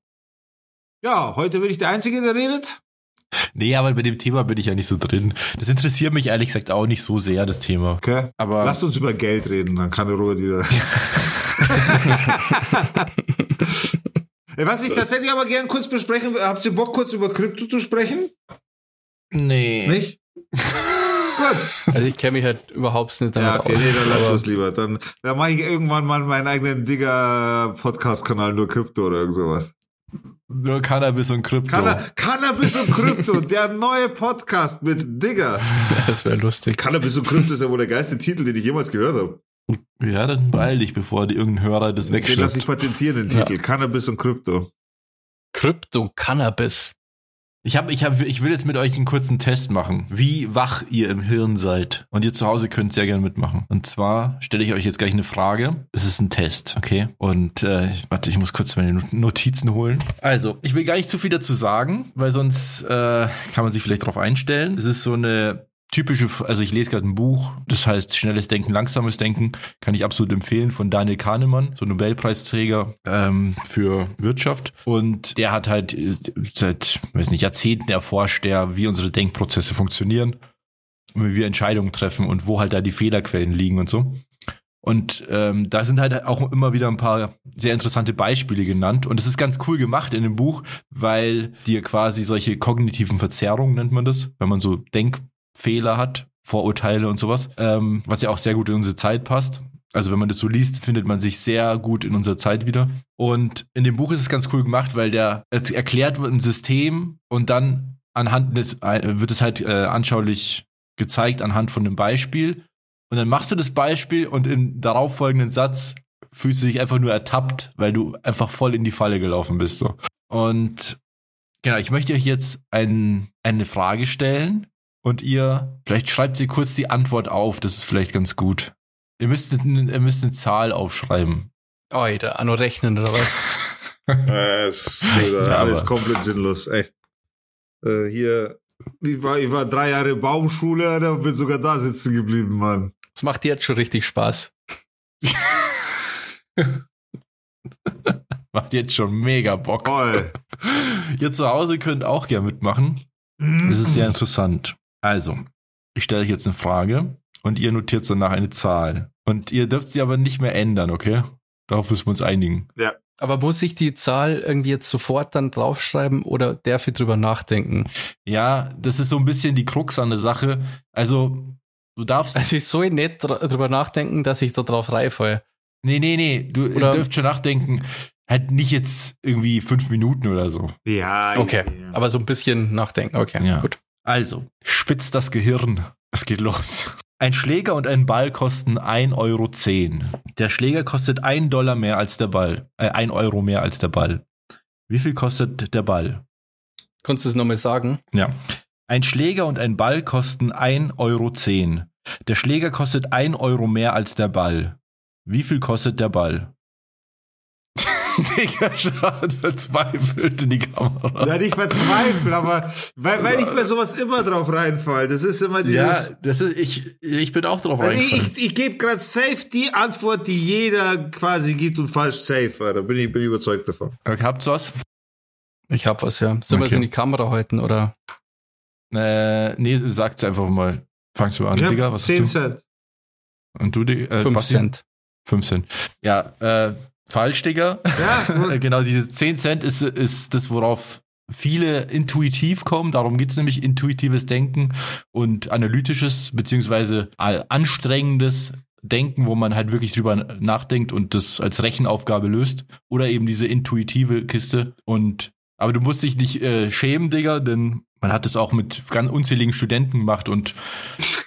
Ja, heute bin ich der Einzige, der redet. Nee, aber bei dem Thema bin ich ja nicht so drin. Das interessiert mich ehrlich gesagt auch nicht so sehr, das Thema. Okay. Aber Lasst uns über Geld reden, dann kann der Robert wieder. Was ich tatsächlich aber gern kurz besprechen will, habt ihr Bock kurz über Krypto zu sprechen? nee. Nicht? Gut. Also ich kenne mich halt überhaupt nicht damit Ja, okay, nee, dann lassen wir es lieber. Dann, dann mache ich irgendwann mal meinen eigenen Digger-Podcast-Kanal, nur Krypto oder irgend sowas. Nur Cannabis und Krypto. Canna Cannabis und Krypto, der neue Podcast mit Digger. Das wäre lustig. Cannabis und Krypto ist ja wohl der geilste Titel, den ich jemals gehört habe. ja, dann beeil dich, bevor die irgendein Hörer das Den lasse ich patentieren, den Ja. Titel. Cannabis und Krypto. Krypto, Cannabis. Ich hab, ich hab, ich will jetzt mit euch einen kurzen Test machen, wie wach ihr im Hirn seid. Und ihr zu Hause könnt sehr gerne mitmachen. Und zwar stelle ich euch jetzt gleich eine Frage. Es ist ein Test, okay? Und äh, warte, ich muss kurz meine Notizen holen. Also, ich will gar nicht zu viel dazu sagen, weil sonst äh, kann man sich vielleicht darauf einstellen. Es ist so eine typische, also ich lese gerade ein Buch, das heißt Schnelles Denken, Langsames Denken, kann ich absolut empfehlen, von Daniel Kahnemann, so Nobelpreisträger ähm, für Wirtschaft. Und der hat halt äh, seit, weiß nicht, Jahrzehnten erforscht, der, wie unsere Denkprozesse funktionieren, wie wir Entscheidungen treffen und wo halt da die Fehlerquellen liegen und so. Und ähm, da sind halt auch immer wieder ein paar sehr interessante Beispiele genannt. Und es ist ganz cool gemacht in dem Buch, weil dir quasi solche kognitiven Verzerrungen nennt man das, wenn man so Denkfehler hat, Vorurteile und sowas, ähm, was ja auch sehr gut in unsere Zeit passt. Also wenn man das so liest, findet man sich sehr gut in unserer Zeit wieder. Und in dem Buch ist es ganz cool gemacht, weil der erklärt wird ein System und dann anhand des äh, wird es halt äh, anschaulich gezeigt anhand von einem Beispiel. Und dann machst du das Beispiel und im darauffolgenden Satz fühlst du dich einfach nur ertappt, weil du einfach voll in die Falle gelaufen bist. So. Und genau, ich möchte euch jetzt ein, eine Frage stellen und ihr, vielleicht schreibt sie kurz die Antwort auf, das ist vielleicht ganz gut. Ihr müsst, ihr müsst eine Zahl aufschreiben. Oh, da Anno rechnen oder was? Äh, es ist Ja, alles komplett sinnlos, echt. Äh, hier, ich war, ich war drei Jahre Baumschule und bin sogar da sitzen geblieben, Mann. Das macht dir jetzt schon richtig Spaß. Macht jetzt schon mega Bock. Toll. Ihr zu Hause könnt auch gerne mitmachen. Das ist sehr interessant. Also, ich stelle euch jetzt eine Frage und ihr notiert danach eine Zahl. Und ihr dürft sie aber nicht mehr ändern, okay? Darauf müssen wir uns einigen. Aber muss ich die Zahl irgendwie jetzt sofort dann draufschreiben oder darf ich drüber nachdenken? Ja, das ist so ein bisschen die Krux an der Sache. Also, du darfst. Also ich soll nicht dr drüber nachdenken, dass ich da drauf reinfalle. Nee, nee, nee. Du Oder- dürft schon nachdenken. Halt nicht jetzt irgendwie fünf Minuten oder so. Ja, Okay, ja. aber so ein bisschen nachdenken. Okay, Ja. gut. Also, spitz das Gehirn. Es geht los. Ein Schläger und ein Ball kosten 1,10 Euro. Der Schläger kostet 1 Dollar mehr als der Ball. Äh, 1 Euro mehr als der Ball. Wie viel kostet der Ball? Kannst du es nochmal sagen? Ja. Ein Schläger und ein Ball kosten 1,10 Euro. Der Schläger kostet 1 Euro mehr als der Ball. Wie viel kostet der Ball? Digga, schaut verzweifelt in die Kamera. Ja, nicht verzweifeln, aber weil, weil ich bei sowas immer drauf reinfall. Das ist immer Ja, dieses. das ist, ich, ich bin auch drauf Also ich reingefallen. ich, ich gebe gerade safe die Antwort, die jeder quasi gibt und falsch safe. Da bin ich, bin ich überzeugt davon. Okay, habt's was? Ich hab was, ja. Sollen wir es Okay. in die Kamera halten oder? Äh, nee, sag's einfach mal. Fangst du an, Ich Digga? Was 10 hast du? Cent. Und du, Digga? Äh, 5 Basti? Cent. 5 Cent. Ja, äh, falsch, Digga. Ja, genau, diese 10 Cent ist, ist das, worauf viele intuitiv kommen. Darum geht's nämlich intuitives Denken und analytisches beziehungsweise anstrengendes Denken, wo man halt wirklich drüber nachdenkt und das als Rechenaufgabe löst. Oder eben diese intuitive Kiste. Und aber du musst dich nicht äh, schämen, Digga, denn man hat es auch mit ganz unzähligen Studenten gemacht und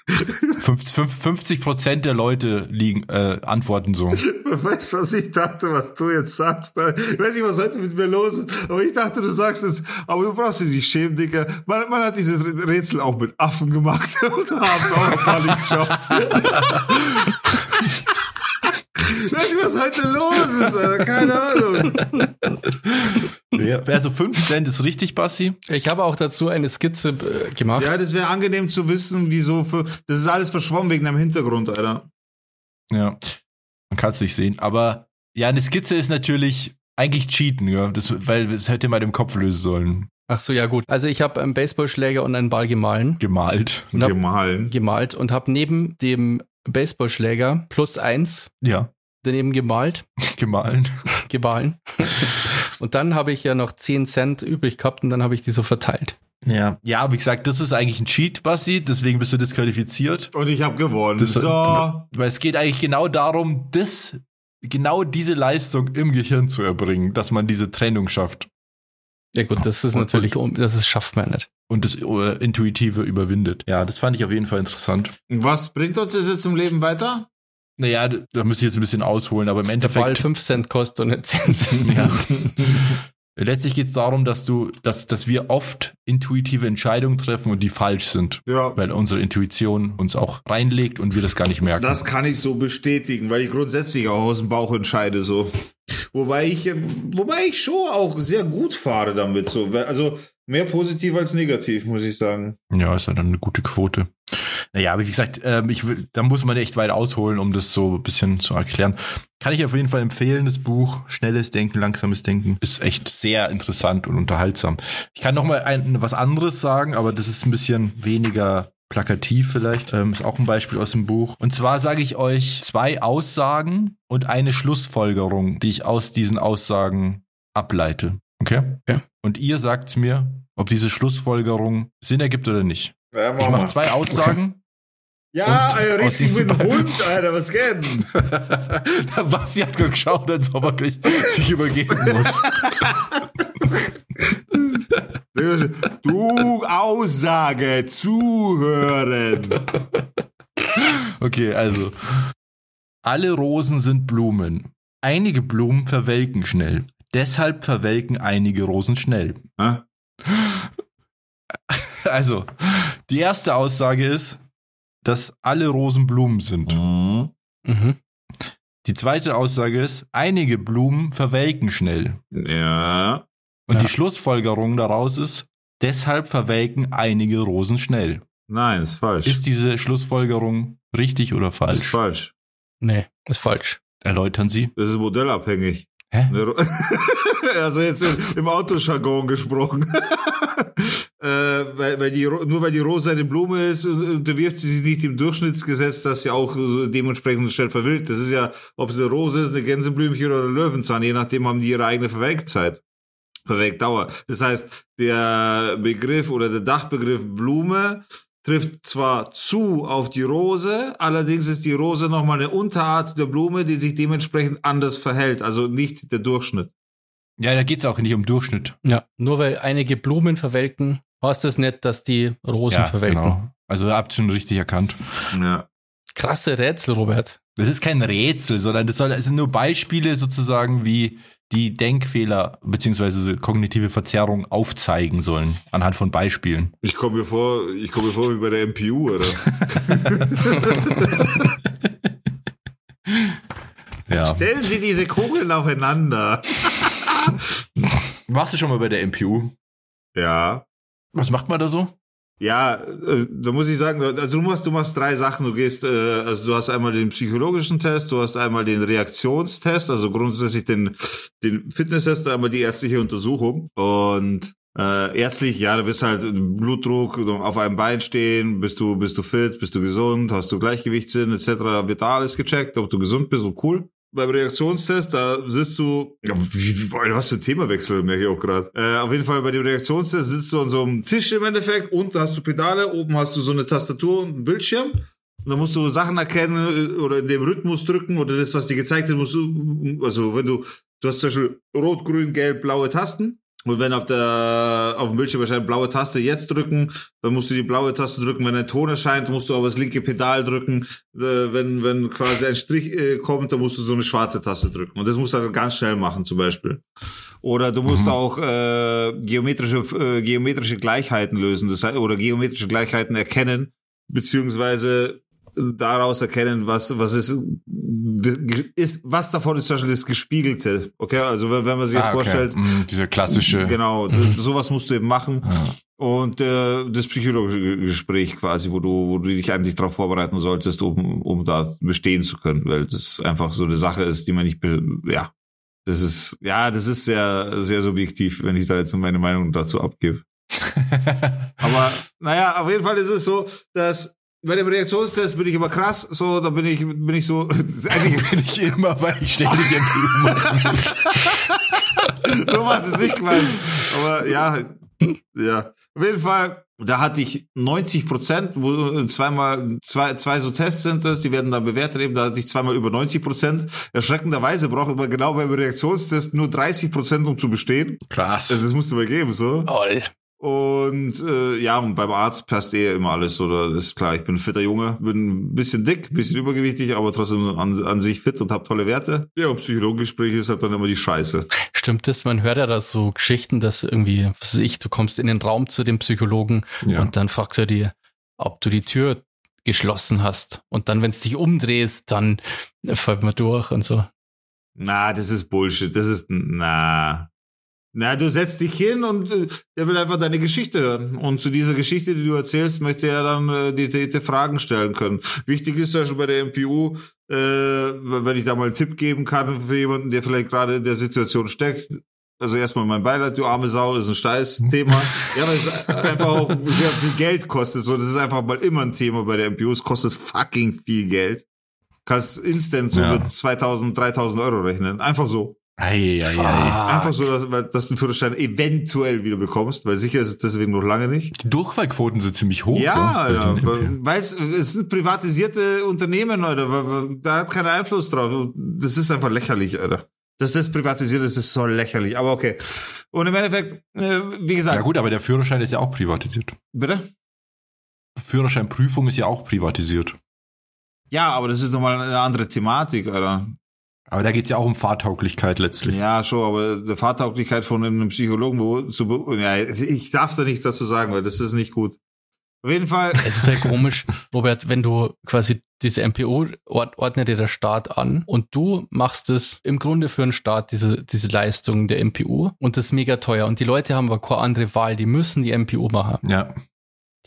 50 Prozent der Leute liegen, äh, antworten so. Weißt du, was ich dachte, was du jetzt sagst? Ich weiß nicht, was heute mit mir los ist, aber ich dachte, du sagst es, aber du brauchst dich nicht schämen, Digga. Man, man hat dieses Rätsel auch mit Affen gemacht und haben es auch ein paar nicht geschafft. Weißt du, was heute los ist, Alter? Keine Ahnung. Ja, also 5 Cent ist richtig, Bassi. Ich habe auch dazu eine Skizze äh, gemacht. Ja, das wäre angenehm zu wissen, wieso für, das ist alles verschwommen wegen deinem Hintergrund, Alter. Ja, man kann es nicht sehen. Aber ja, eine Skizze ist natürlich eigentlich Cheaten, ja. Das, weil das hätte man im Kopf lösen sollen. Ach so, ja gut. Also ich habe einen Baseballschläger und einen Ball gemahlen. Gemalt. Gemahlen. gemalt und habe neben dem Baseballschläger plus eins Ja, daneben gemalt, gemahlen. gemahlen. und dann habe ich ja noch 10 Cent übrig gehabt und dann habe ich die so verteilt. Ja. Ja, wie gesagt, das ist eigentlich ein Cheat, Bassi, deswegen bist du disqualifiziert. Und ich habe gewonnen. Das- so. Weil es geht eigentlich genau darum, das, genau diese Leistung im Gehirn zu erbringen, dass man diese Trennung schafft Ja gut, das ist Und- natürlich, um- das ist, schafft man nicht. und das äh, Intuitive überwindet. Ja, das fand ich auf jeden Fall interessant. Was bringt uns das jetzt im Leben weiter? Naja, da da müsste ich jetzt ein bisschen ausholen, aber im Dass der Ball Endeffekt. 5 Cent kostet und nicht 10 Cent. Ja. Letztlich geht es darum, dass du, dass, dass wir oft intuitive Entscheidungen treffen und die falsch sind. Ja. Weil unsere Intuition uns auch reinlegt und wir das gar nicht merken. Das kann ich so bestätigen, weil ich grundsätzlich auch aus dem Bauch entscheide so. Wobei ich, wobei ich schon auch sehr gut fahre damit so. Also mehr positiv als negativ, muss ich sagen. Ja, ist ja dann eine gute Quote. Naja, aber wie gesagt, ähm, ich da muss man echt weit ausholen, um das so ein bisschen zu erklären. Kann ich auf jeden Fall empfehlen, das Buch. Schnelles Denken, langsames Denken. Ist echt sehr interessant und unterhaltsam. Ich kann noch mal ein, was anderes sagen, aber das ist ein bisschen weniger plakativ vielleicht. Ähm, ist auch ein Beispiel aus dem Buch. Und zwar sage ich euch zwei Aussagen und eine Schlussfolgerung, die ich aus diesen Aussagen ableite. Okay? Ja. Und ihr sagt mir, ob diese Schlussfolgerung Sinn ergibt oder nicht. Ja, Ich mache zwei Aussagen. Ja, Und aus richtig ein Ball- Hund, Alter, was geht denn? Basti hat gerade geschaut, als ob er gleich sich übergeben muss. Du Aussage, zuhören. Okay, also. Alle Rosen sind Blumen. Einige Blumen verwelken schnell. Deshalb verwelken einige Rosen schnell. Hä? Also, die erste Aussage ist, dass alle Rosen Blumen sind. Mhm. Mhm. Die zweite Aussage ist, einige Blumen verwelken schnell. Ja. Und Ja. die Schlussfolgerung daraus ist, deshalb verwelken einige Rosen schnell. Nein, ist falsch. Ist diese Schlussfolgerung richtig oder ist falsch? falsch. Nee, ist falsch. Erläutern Sie. Das ist modellabhängig. Hä? Ro- also jetzt im- im Autojargon gesprochen. Äh, weil, weil die, nur weil die Rose eine Blume ist, unterwirft sie sich nicht dem Durchschnittsgesetz, dass sie auch äh, dementsprechend schnell verwilkt. Das ist ja, ob es eine Rose ist, eine Gänseblümchen oder ein Löwenzahn, je nachdem haben die ihre eigene Verwelkzeit. Verwelkdauer. Das heißt, der Begriff oder der Dachbegriff Blume trifft zwar zu auf die Rose, allerdings ist die Rose nochmal eine Unterart der Blume, die sich dementsprechend anders verhält, also nicht der Durchschnitt. Ja, da geht's auch nicht um Durchschnitt. Ja, nur weil einige Blumen verwelken, heißt das nicht, dass die Rosen verwelken. genau. Also habt schon richtig erkannt. Ja. Krasse Rätsel, Robert. Das ist kein Rätsel, sondern das, soll, das sind nur Beispiele sozusagen, wie die Denkfehler beziehungsweise kognitive Verzerrung aufzeigen sollen, anhand von Beispielen. Ich komme mir vor, ich komme mir vor wie bei der MPU, oder? Ja. Stellen Sie diese Kugeln aufeinander. Warst du schon mal bei der MPU? Ja. Was macht man da so? Ja, äh, da muss ich sagen, also du machst, du machst drei Sachen. Du gehst, äh, also du hast einmal den psychologischen Test, du hast einmal den Reaktionstest, also grundsätzlich den, den Fitnesstest, einmal die ärztliche Untersuchung. Und äh, ärztlich, ja, du wirst halt Blutdruck auf einem Bein stehen, bist du, bist du fit, bist du gesund, hast du Gleichgewichtssinn etc. Wird da alles gecheckt, ob du gesund bist und cool. Beim Reaktionstest, da sitzt du, ja, wie, was für ein Themawechsel, merke ich auch gerade. Äh, auf jeden Fall bei dem Reaktionstest sitzt du an so einem Tisch im Endeffekt, unten hast du Pedale, oben hast du so eine Tastatur und einen Bildschirm. Und dann musst du Sachen erkennen äh, oder in dem Rhythmus drücken oder das, was dir gezeigt wird, musst du, also wenn du, du hast zum Beispiel rot, grün, gelb, blaue Tasten. Und wenn auf der auf dem Bildschirm erscheint blaue Taste jetzt drücken, dann musst du die blaue Taste drücken. Wenn ein Ton erscheint, musst du aber das linke Pedal drücken. Äh, wenn wenn quasi ein Strich äh, kommt, dann musst du so eine schwarze Taste drücken. Und das musst du dann ganz schnell machen, zum Beispiel. Oder du musst Mhm. auch äh, geometrische äh, geometrische Gleichheiten lösen, das heißt, oder geometrische Gleichheiten erkennen, beziehungsweise daraus erkennen, was was ist ist was davon ist zum Beispiel das gespiegelte. Okay, also wenn, wenn man sich jetzt Ah, okay. vorstellt, Mm, Dieser klassische. Genau, Mhm. sowas musst du eben machen. Ja. Und äh, das psychologische Ge- Gespräch quasi, wo du, wo du dich eigentlich darauf vorbereiten solltest, um, um da bestehen zu können, weil das einfach so eine Sache ist, die man nicht, ja, das ist, ja, das ist sehr, sehr subjektiv, wenn ich da jetzt meine Meinung dazu abgebe. Aber naja, auf jeden Fall ist es so, dass bei dem Reaktionstest bin ich immer krass, so, da bin ich, bin ich so, eigentlich bin ich immer, weil ich ständig MPU machen muss. so was ist nicht gemeint. Aber ja, ja. Auf jeden Fall, da hatte ich 90 Prozent, wo zweimal, zwei, zwei so Tests sind das, die werden dann bewertet eben, da hatte ich zweimal über 90 Prozent. Erschreckenderweise braucht man genau beim Reaktionstest nur 30 Prozent, um zu bestehen. Krass. Also das musste man geben, so. Toll. Und äh, ja, und beim Arzt passt eh immer alles, oder? Das ist klar, ich bin ein fitter Junge, bin ein bisschen dick, ein bisschen übergewichtig, aber trotzdem an, an sich fit und habe tolle Werte. Ja, und Psychologgespräch ist halt dann immer die Scheiße. Stimmt das? Man hört ja da so Geschichten, dass irgendwie, was weiß ich, du kommst in den Raum zu dem Psychologen Ja. und dann fragt er dir, ob du die Tür geschlossen hast. Und dann, wenn es dich umdrehst, dann fällt man durch und so. Na, das ist Bullshit. Das ist, na. Na, du setzt dich hin und äh, der will einfach deine Geschichte hören. Und zu dieser Geschichte, die du erzählst, möchte er dann äh, detaillierte Fragen stellen können. Wichtig ist ja schon bei der MPU, äh, wenn ich da mal einen Tipp geben kann für jemanden, der vielleicht gerade in der Situation steckt. Also erstmal mein Beileid, du arme Sau, ist ein Scheiß-Thema. ja, weil es einfach auch sehr viel Geld kostet. So, das ist einfach mal immer ein Thema bei der MPU. Es kostet fucking viel Geld. Kannst instant so Ja. mit 2000, 3000 Euro rechnen. Einfach so. Ei, ei, ei. Einfach so, dass, dass du den Führerschein eventuell wieder bekommst, weil sicher ist es deswegen noch lange nicht. Die Durchfallquoten sind ziemlich hoch. Ja, ne, ja den weil es, sind privatisierte Unternehmen, Alter. Da hat keiner Einfluss drauf. Das ist einfach lächerlich, Alter. Dass das privatisiert ist, ist so lächerlich. Aber okay. Und im Endeffekt, äh, wie gesagt, Ja gut, aber der Führerschein ist ja auch privatisiert. bitte? Führerscheinprüfung ist ja auch privatisiert. Ja, aber das ist nochmal eine andere Thematik, Alter. Aber da geht's ja auch um Fahrtauglichkeit letztlich. Ja, schon, aber die Fahrtauglichkeit von einem Psychologen zu be ja, ich darf da nichts dazu sagen, weil das ist nicht gut. Auf jeden Fall, Es ist ja komisch, Robert, wenn du quasi diese MPO ord ordnet dir der Staat an und du machst es im Grunde für den Staat, diese, diese Leistung der MPU und das ist mega teuer und die Leute haben aber keine andere Wahl, die müssen die MPU machen. Ja.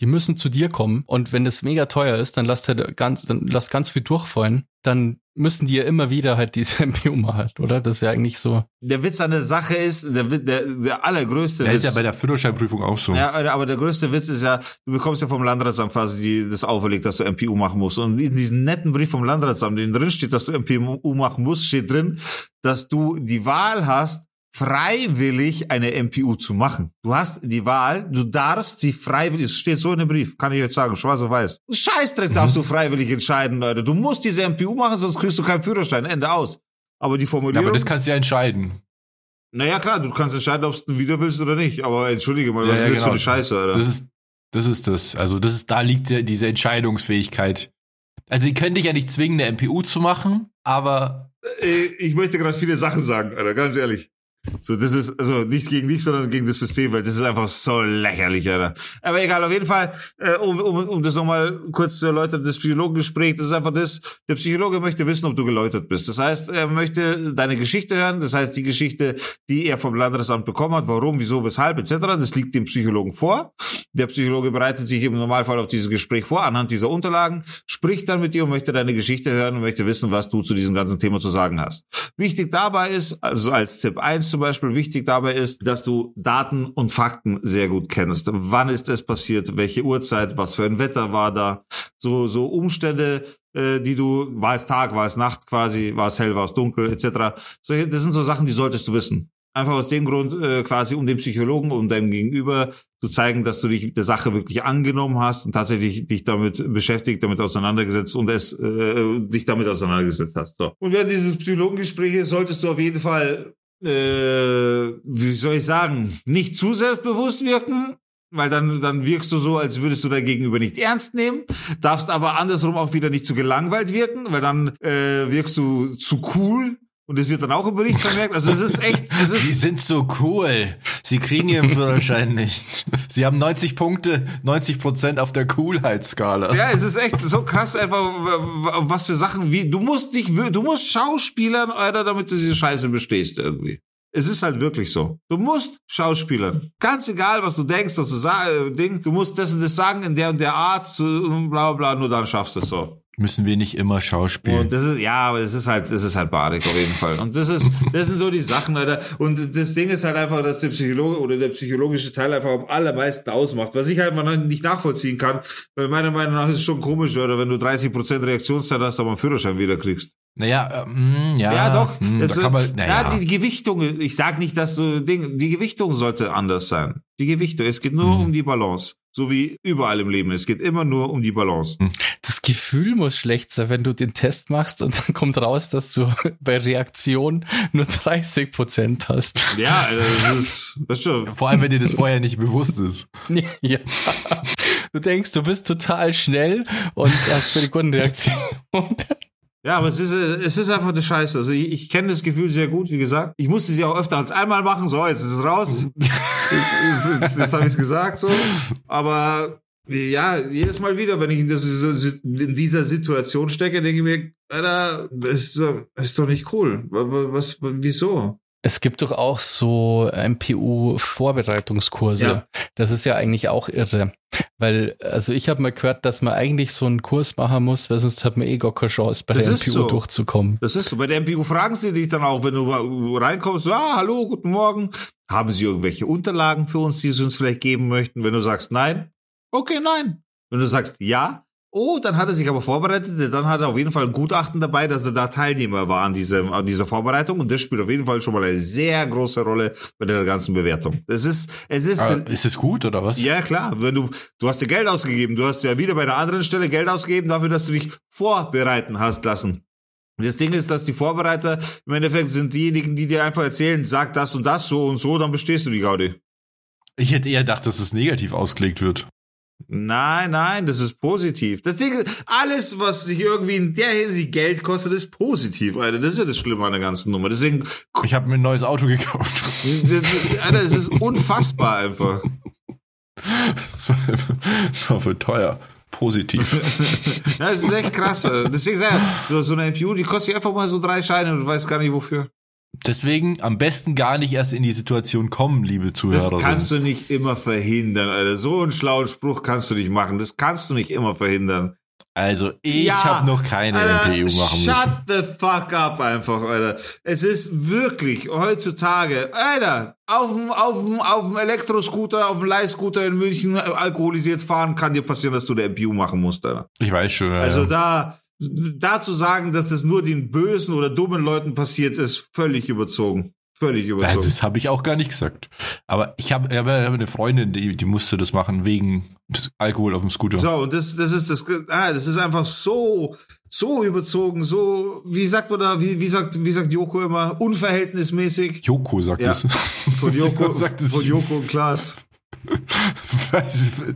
Die müssen zu dir kommen und wenn das mega teuer ist, dann lass halt ganz, dann lass ganz viel durchfallen, dann müssen die ja immer wieder halt diese MPU machen, oder? Das ist ja eigentlich so. der Witz an der Sache ist, der, der, der allergrößte Der Witz. ist ja bei der Führerscheinprüfung auch so. Ja, aber der größte Witz ist ja, du bekommst ja vom Landratsamt quasi die, das auferlegt, dass du MPU machen musst. Und in diesem netten Brief vom Landratsamt, in dem drin steht, dass du MPU machen musst, steht drin, dass du die Wahl hast, freiwillig eine MPU zu machen. Du hast die Wahl, du darfst sie freiwillig, es steht so in dem Brief, kann ich jetzt sagen, schwarz auf weiß. Scheißdreck darfst du freiwillig entscheiden, Leute. Du musst diese MPU machen, sonst kriegst du keinen Führerschein, Ende aus. Aber die Ja, Formulierung... aber das kannst du ja entscheiden. naja, klar, du kannst entscheiden, ob du wieder willst oder nicht. Aber entschuldige mal, Ja, was ja, ist das für genau. eine Scheiße, Alter? Das ist, das ist das. Also, das ist, da liegt ja diese Entscheidungsfähigkeit. Also, die können dich ja nicht zwingen, eine MPU zu machen, aber Äh, ich möchte gerade viele Sachen sagen, Alter, ganz ehrlich. So, das ist, also nichts gegen dich, sondern gegen das System, weil das ist einfach so lächerlich, Alter. Aber egal, auf jeden Fall, äh, um, um, um das nochmal kurz zu erläutern, das Psychologengespräch, das ist einfach das, der Psychologe möchte wissen, ob du geläutert bist. Das heißt, er möchte deine Geschichte hören, das heißt, die Geschichte, die er vom Landratsamt bekommen hat, warum, wieso, weshalb, etc., das liegt dem Psychologen vor. Der Psychologe bereitet sich im Normalfall auf dieses Gespräch vor, anhand dieser Unterlagen, spricht dann mit dir und möchte deine Geschichte hören und möchte wissen, was du zu diesem ganzen Thema zu sagen hast. Wichtig dabei ist, also als Tipp 1 zum Beispiel, wichtig dabei ist, dass du Daten und Fakten sehr gut kennst. Wann ist es passiert? Welche Uhrzeit? Was für ein Wetter war da? So, so Umstände, äh, die du, war es Tag, war es Nacht quasi, war es hell, war es dunkel, etc. So, das sind so Sachen, die solltest du wissen. Einfach aus dem Grund, äh, quasi um dem Psychologen, um deinem Gegenüber zu zeigen, dass du dich der Sache wirklich angenommen hast und tatsächlich dich damit beschäftigt, damit auseinandergesetzt und es äh, dich damit auseinandergesetzt hast. So. Und während dieses Psychologengespräches solltest du auf jeden Fall, äh, wie soll ich sagen, nicht zu selbstbewusst wirken, weil dann, dann wirkst du so, als würdest du dein Gegenüber nicht ernst nehmen, darfst aber andersrum auch wieder nicht zu gelangweilt wirken, weil dann äh, wirkst du zu cool und es wird dann auch im Bericht vermerkt. Also es ist echt, es Sie ist, sind so cool. Sie kriegen ihren Führerschein nicht. Sie haben 90 Punkte, 90 Prozent auf der Coolheitsskala. ja, es ist echt so krass einfach, was für Sachen wie, du musst dich, du musst Schauspielern, Alter, damit du diese Scheiße bestehst irgendwie. Es ist halt wirklich so. Du musst Schauspielern. Ganz egal, was du denkst, dass du sagst, Ding, du musst das und das sagen in der und der Art, so, bla bla, nur dann schaffst du es so. Müssen wir nicht immer Schauspielen. Und das ist, ja, aber es ist halt, es ist halt badig auf jeden Fall. Und das ist, das sind so die Sachen, Alter. Und das Ding ist halt einfach, dass der Psychologe oder der psychologische Teil einfach am allermeisten ausmacht. Was ich halt mal nicht nachvollziehen kann, weil meiner Meinung nach ist es schon komisch, oder wenn du 30% Reaktionszeit hast, aber einen Führerschein wieder kriegst. Naja, ähm, ja. Ja, doch. hm, Es, da kann man, naja. ja, die Gewichtung, ich sag nicht, dass du Ding, die Gewichtung sollte anders sein. Die Gewichtung, es geht nur Mhm. um die Balance. So wie überall im Leben. Es geht immer nur um die Balance. Das Gefühl muss schlecht sein, wenn du den Test machst und dann kommt raus, dass du bei Reaktion nur 30 Prozent hast. Ja, Alter, das ist, das ist schon. Vor allem, wenn dir das vorher nicht bewusst ist. ja. Du denkst, du bist total schnell und hast für die Kundenreaktion. Ja, aber es ist, es ist einfach eine Scheiße. Also ich, ich kenne das Gefühl sehr gut, wie gesagt. Ich musste sie auch öfter als einmal machen. So, jetzt ist es raus. jetzt jetzt, jetzt, jetzt habe ich es gesagt so. Aber ja, jedes Mal wieder, wenn ich in, das, in dieser Situation stecke, denke ich mir, Alter, das ist, doch- das ist doch nicht cool. Was, wieso? Es gibt doch auch so MPU-Vorbereitungskurse. Ja. Das ist ja eigentlich auch irre. Weil, also ich habe mal gehört, dass man eigentlich so einen Kurs machen muss, weil sonst hat man eh gar keine Chance, bei Das der MPU so. durchzukommen. Das ist so. Bei der MPU fragen sie dich dann auch, wenn du reinkommst, ah, hallo, guten Morgen. Haben sie irgendwelche Unterlagen für uns, die sie uns vielleicht geben möchten? Wenn du sagst nein, okay, nein. Wenn du sagst ja, oh, dann hat er sich aber vorbereitet, dann hat er auf jeden Fall ein Gutachten dabei, dass er da Teilnehmer war an, diesem, an dieser Vorbereitung und das spielt auf jeden Fall schon mal eine sehr große Rolle bei der ganzen Bewertung. Es ist, es ist, Aber ist es gut oder was? ja, klar. Wenn du, du hast dir Geld ausgegeben. Du hast ja wieder bei einer anderen Stelle Geld ausgegeben dafür, dass du dich vorbereiten hast lassen. Und das Ding ist, dass die Vorbereiter im Endeffekt sind diejenigen, die dir einfach erzählen, sag das und das so und so, dann bestehst du die Gaudi. Ich hätte eher gedacht, dass es negativ ausgelegt wird. Nein, nein, das ist positiv. Das Ding ist, alles, was sich irgendwie in der Hinsicht Geld kostet, ist positiv, Alter. Das ist ja das Schlimme an der ganzen Nummer. Deswegen, Ich habe mir ein neues Auto gekauft. das- Alter, es ist unfassbar einfach. Das war, das war für teuer. Positiv. Ja, es ist echt krass. Alter. Deswegen sag ich, so, so eine MPU, die kostet einfach mal so drei Scheine und du weißt gar nicht wofür. Deswegen am besten gar nicht erst in die Situation kommen, liebe Das Zuhörer. kannst du nicht immer verhindern, Alter. So einen schlauen Spruch kannst du nicht machen. Das kannst du nicht immer verhindern. Also, ich habe noch keine Alter, MPU machen Shut müssen. the fuck up einfach, Alter. Es ist wirklich heutzutage, Alter, auf dem, auf dem, auf dem Elektroscooter, auf dem Leihscooter in München alkoholisiert fahren, kann dir passieren, dass du eine MPU machen musst, Alter. Ich weiß schon. Ja, Also ja. da, da zu sagen, dass das nur den bösen oder dummen Leuten passiert, ist völlig überzogen. Völlig überzogen. Das habe ich auch gar nicht gesagt. Aber ich habe hab eine Freundin, die, die musste das machen wegen Alkohol auf dem Scooter. So, und das, das ist das, ah, das ist einfach so, so überzogen, so, wie sagt man da, wie, wie sagt, wie sagt Joko immer, unverhältnismäßig. Joko sagt Ja. das. Von Joko, sagt es von Joko und Klaas. Weiß-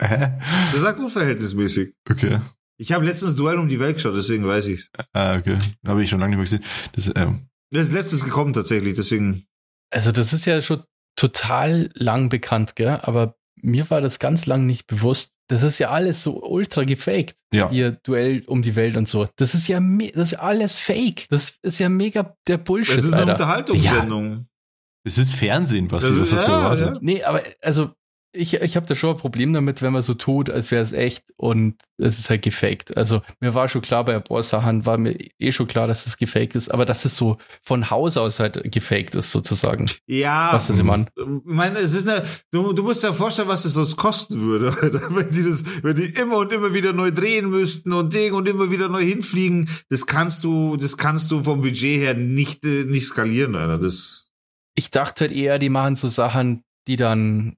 Hä? Der sagt unverhältnismäßig. Okay. Ich habe letztens Duell um die Welt geschaut, deswegen weiß ich's. Ah, okay. Habe ich schon lange nicht mehr gesehen. Das, ähm, Das ist letztens gekommen tatsächlich, deswegen. Also das ist ja schon total lang bekannt, gell? Aber mir war das ganz lang nicht bewusst. Das ist ja alles so ultra gefaked. ja. Ihr Duell um die Welt und so. Das ist ja, das ist alles fake. Das ist ja mega der Bullshit, Das ist eine Alter. Unterhaltungssendung. Es ist Fernsehen, was Das ist- du ja, erwartet? ja. Nee, aber also ich, ich habe da schon ein Problem damit, wenn man so tut, als wäre es echt und es ist halt gefaked. Also mir war schon klar, bei ein paar Sachen war mir eh schon klar, dass es gefaked ist, aber dass es so von Haus aus halt gefaked ist, sozusagen. Ja. Was ist im Mann? Ich meine, es ist eine, du, du musst dir vorstellen, was es uns kosten würde, Alter. wenn die das, wenn die immer und immer wieder neu drehen müssten und Ding und immer wieder neu hinfliegen. Das kannst du, das kannst du vom Budget her nicht, äh, nicht skalieren, Alter. Das, Ich dachte halt eher, die machen so Sachen, die dann,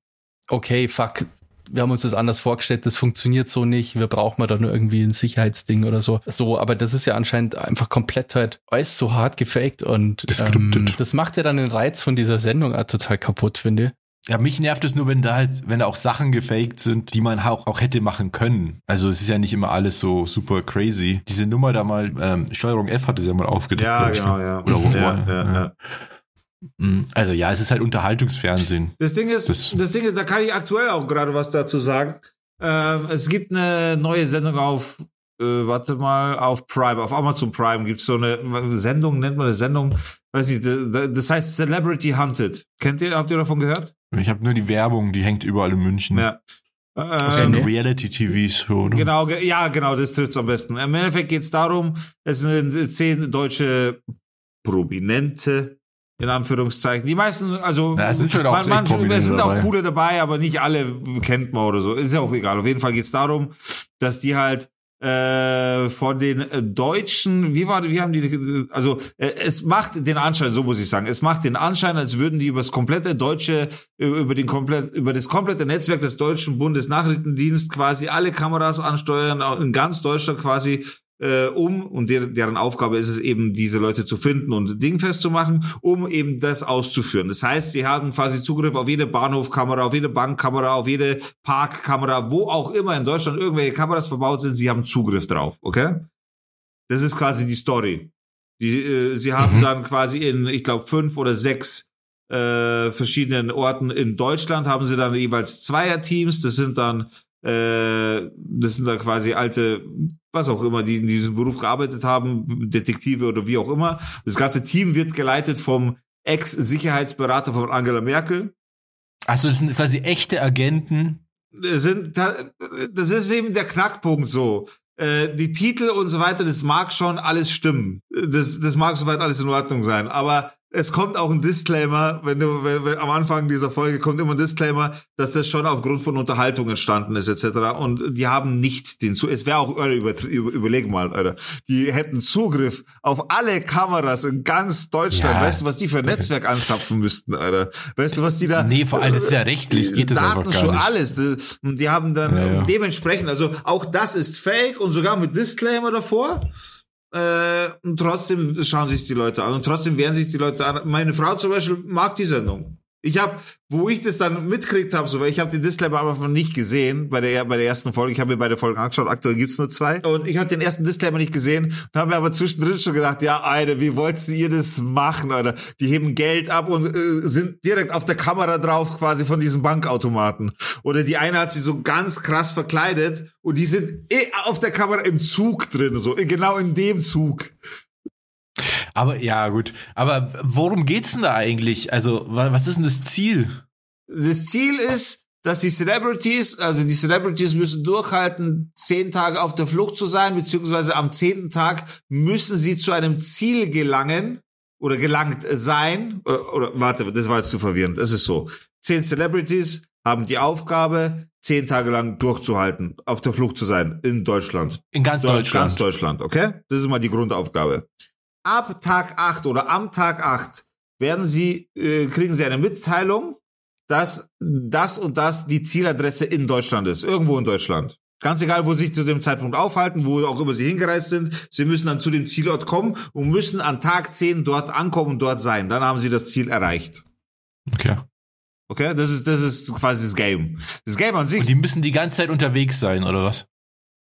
okay, fuck, wir haben uns das anders vorgestellt, das funktioniert so nicht, wir brauchen da nur irgendwie ein Sicherheitsding oder so. So, aber das ist ja anscheinend einfach komplett halt alles so hart gefaked und ähm, das macht ja dann den Reiz von dieser Sendung auch total kaputt, finde ich. Ja, mich nervt es nur, wenn da halt, wenn da auch Sachen gefaked sind, die man auch, auch hätte machen können. Also es ist ja nicht immer alles so super crazy. Diese Nummer da mal, ähm, Steuerung F hat es ja mal aufgedeckt. Ja, genau, ja. Oder mhm. ja, ja, ja. Mhm. Also ja, es ist halt Unterhaltungsfernsehen. Das Ding ist, das, das Ding ist, da kann ich aktuell auch gerade was dazu sagen. Ähm, es gibt eine neue Sendung auf, äh, warte mal, auf Prime, auf Amazon Prime gibt's so eine Sendung, nennt man eine Sendung, weiß nicht, das heißt Celebrity Hunted. Kennt ihr, habt ihr davon gehört? Ich habe nur die Werbung, die hängt überall in München. Ja. Okay, ähm, Reality-TV-Show, oder? Genau, ja, genau, das trifft's am besten. Im Endeffekt geht's darum, es sind zehn deutsche Prominente, in Anführungszeichen. Die meisten, also ja, sind schon auch man, man, es sind auch coole dabei, aber nicht alle kennt man oder so. Ist ja auch egal. Auf jeden Fall geht's darum, dass die halt äh, von den äh, Deutschen, wie war, wie haben die, also äh, es macht den Anschein, so muss ich sagen, es macht den Anschein, als würden die über das komplette deutsche, über den komplett, über das komplette Netzwerk des deutschen Bundesnachrichtendienst quasi alle Kameras ansteuern, in ganz Deutschland quasi äh, um, und der, deren Aufgabe ist es eben, diese Leute zu finden und dingfest zu machen, um eben das auszuführen. Das heißt, sie haben quasi Zugriff auf jede Bahnhofkamera, auf jede Bankkamera, auf jede Parkkamera, wo auch immer in Deutschland irgendwelche Kameras verbaut sind, sie haben Zugriff drauf, okay? Das ist quasi die Story. Die, äh, sie haben mhm. dann quasi in, ich glaube, fünf oder sechs äh, verschiedenen Orten in Deutschland haben sie dann jeweils Zweierteams. Das sind dann äh, das sind da quasi alte, was auch immer, die in diesem Beruf gearbeitet haben, Detektive oder wie auch immer. Das ganze Team wird geleitet vom Ex-Sicherheitsberater von Angela Merkel. Also das sind quasi echte Agenten. Das sind, das ist eben der Knackpunkt so. Äh, die Titel und so weiter, das mag schon alles stimmen. Das, das mag soweit alles in Ordnung sein. Aber es kommt auch ein Disclaimer, wenn du wenn, wenn, am Anfang dieser Folge kommt immer ein Disclaimer, dass das schon aufgrund von Unterhaltung entstanden ist etc. Und die haben nicht den Zugriff. Es wäre auch über, über, überleg mal, Alter. Die hätten Zugriff auf alle Kameras in ganz Deutschland. Ja. Weißt du, was die für ein Netzwerk anzapfen müssten, Alter? Weißt du, was die da? Nee, vor allem ist ja rechtlich geht das einfach gar nicht. alles. Und die haben dann ja, ja. dementsprechend, also auch das ist Fake und sogar mit Disclaimer davor. Äh, und trotzdem schauen sich die Leute an und trotzdem werden sich die Leute an. Meine Frau zum Beispiel mag die Sendung. Ich habe, wo ich das dann mitkriegt habe, so, weil ich habe den Disclaimer aber nicht gesehen bei der bei der ersten Folge. Ich habe mir beide Folgen angeschaut. Aktuell gibt's nur zwei und ich habe den ersten Disclaimer nicht gesehen und habe mir aber zwischendrin schon gedacht, ja, Alter, wie wollt ihr das machen, Alter? Die heben Geld ab und äh, sind direkt auf der Kamera drauf, quasi von diesem Bankautomaten. Oder die eine hat sich so ganz krass verkleidet und die sind eh auf der Kamera im Zug drin, so genau in dem Zug. Aber ja, gut. Aber worum geht's denn da eigentlich? Also, was ist denn das Ziel? Das Ziel ist, dass die Celebrities, also die Celebrities müssen durchhalten, zehn Tage auf der Flucht zu sein, beziehungsweise am zehnten Tag müssen sie zu einem Ziel gelangen oder gelangt sein. Oder, äh, oder warte, das war jetzt zu verwirrend. Es ist so. Zehn Celebrities haben die Aufgabe, zehn Tage lang durchzuhalten, auf der Flucht zu sein in Deutschland. In ganz Deutschland. Ganz Deutschland, okay? Das ist mal die Grundaufgabe ab Tag 8 oder am Tag 8 werden Sie, äh, kriegen Sie eine Mitteilung, dass das und das die Zieladresse in Deutschland ist. Irgendwo in Deutschland. Ganz egal, wo Sie sich zu dem Zeitpunkt aufhalten, wo auch immer Sie hingereist sind. Sie müssen dann zu dem Zielort kommen und müssen an Tag 10 dort ankommen und dort sein. Dann haben Sie das Ziel erreicht. Okay. Okay, das ist, das ist quasi das Game. Das Game an sich. Und die müssen die ganze Zeit unterwegs sein, oder was?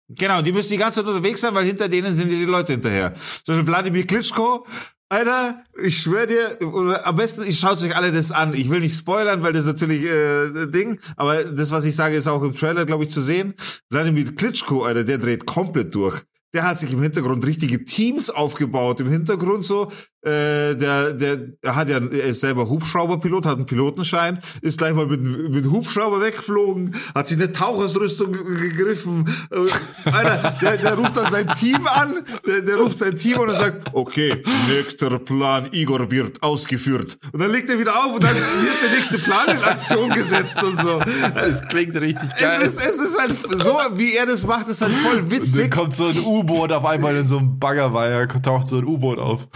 Genau, die müssen die ganze Zeit unterwegs sein, weil hinter denen sind die Leute hinterher. Zum Beispiel Wladimir Klitschko, Alter, ich schwöre dir, am besten, ich schaut euch alle das an. Ich will nicht spoilern, weil das ist natürlich äh, Ding, aber das, was ich sage, ist auch im Trailer, glaube ich, zu sehen. Wladimir Klitschko, Alter, der dreht komplett durch. Der hat sich im Hintergrund richtige Teams aufgebaut. Im Hintergrund so, äh, der, der, hat ja, er ist selber Hubschrauberpilot, hat einen Pilotenschein, ist gleich mal mit, mit Hubschrauber weggeflogen, hat sich eine Tauchausrüstung gegriffen. Äh, Alter, der, der ruft dann sein Team an, der, der ruft sein Team an und sagt, okay, nächster Plan, Igor wird ausgeführt. Und dann legt er wieder auf und dann wird der nächste Plan in Aktion gesetzt und so. Das klingt richtig geil. Es ist, es ist halt, so wie er das macht, ist halt voll witzig. Und dann kommt so ein U-Boot auf einmal in so einem Baggerweiher, taucht so ein U-Boot auf.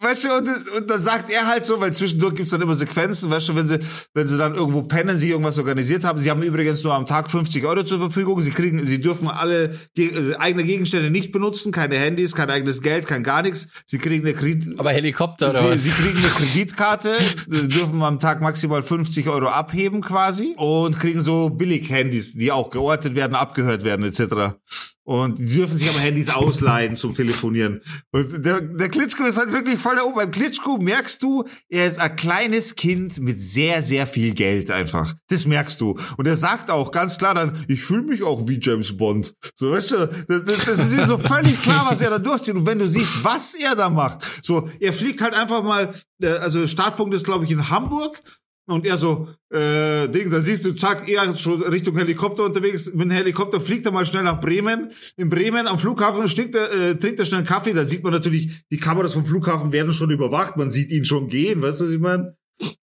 Weil weißt du, und, und dann sagt er halt so, weil zwischendurch gibt's dann immer Sequenzen, weißt du, wenn sie, wenn sie dann irgendwo pennen, sich irgendwas organisiert haben. Sie haben übrigens nur am Tag 50 Euro zur Verfügung. Sie kriegen, sie dürfen alle äh, eigene Gegenstände nicht benutzen, keine Handys, kein eigenes Geld, kein gar nichts. Sie kriegen eine Kredit Aber Helikopter oder sie, was? sie kriegen eine Kreditkarte, äh, dürfen am Tag maximal 50 Euro abheben quasi und kriegen so Billig-Handys, die auch geortet werden, abgehört werden etc. Und dürfen sich aber Handys ausleihen zum Telefonieren. Und der, der Klitschko ist halt wirklich voll da oben. Beim Klitschko merkst du, er ist ein kleines Kind mit sehr, sehr viel Geld einfach. Das merkst du. Und er sagt auch ganz klar dann, ich fühle mich auch wie James Bond. So, weißt du, das, das, das ist ihm so völlig klar, was er da durchzieht. Und wenn du siehst, was er da macht, so, er fliegt halt einfach mal, äh, also Startpunkt ist, glaube ich, in Hamburg. Und er so, äh, Ding, da siehst du, zack, er ist schon Richtung Helikopter unterwegs. Mit dem Helikopter fliegt er mal schnell nach Bremen. In Bremen am Flughafen stinkt er, äh, trinkt er schnell einen Kaffee. Da sieht man natürlich, die Kameras vom Flughafen werden schon überwacht. Man sieht ihn schon gehen, weißt du, was ich meine?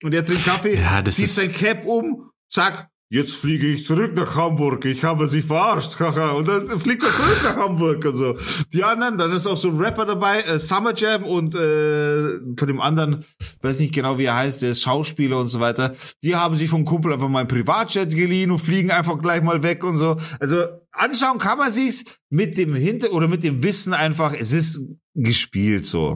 Und er trinkt Kaffee, Ja, das zieht ist- sein Cap um, zack, jetzt fliege ich zurück nach Hamburg. Ich habe sie verarscht. haha. und dann fliegt er zurück nach Hamburg und so. Die anderen, dann ist auch so ein Rapper dabei, äh, Summer Jam und äh, von dem anderen, weiß nicht genau, wie er heißt, der ist Schauspieler und so weiter. Die haben sich vom Kumpel einfach mal ein Privatjet geliehen und fliegen einfach gleich mal weg und so. Also anschauen kann man sich's mit dem Hinter oder mit dem Wissen einfach, es ist gespielt so.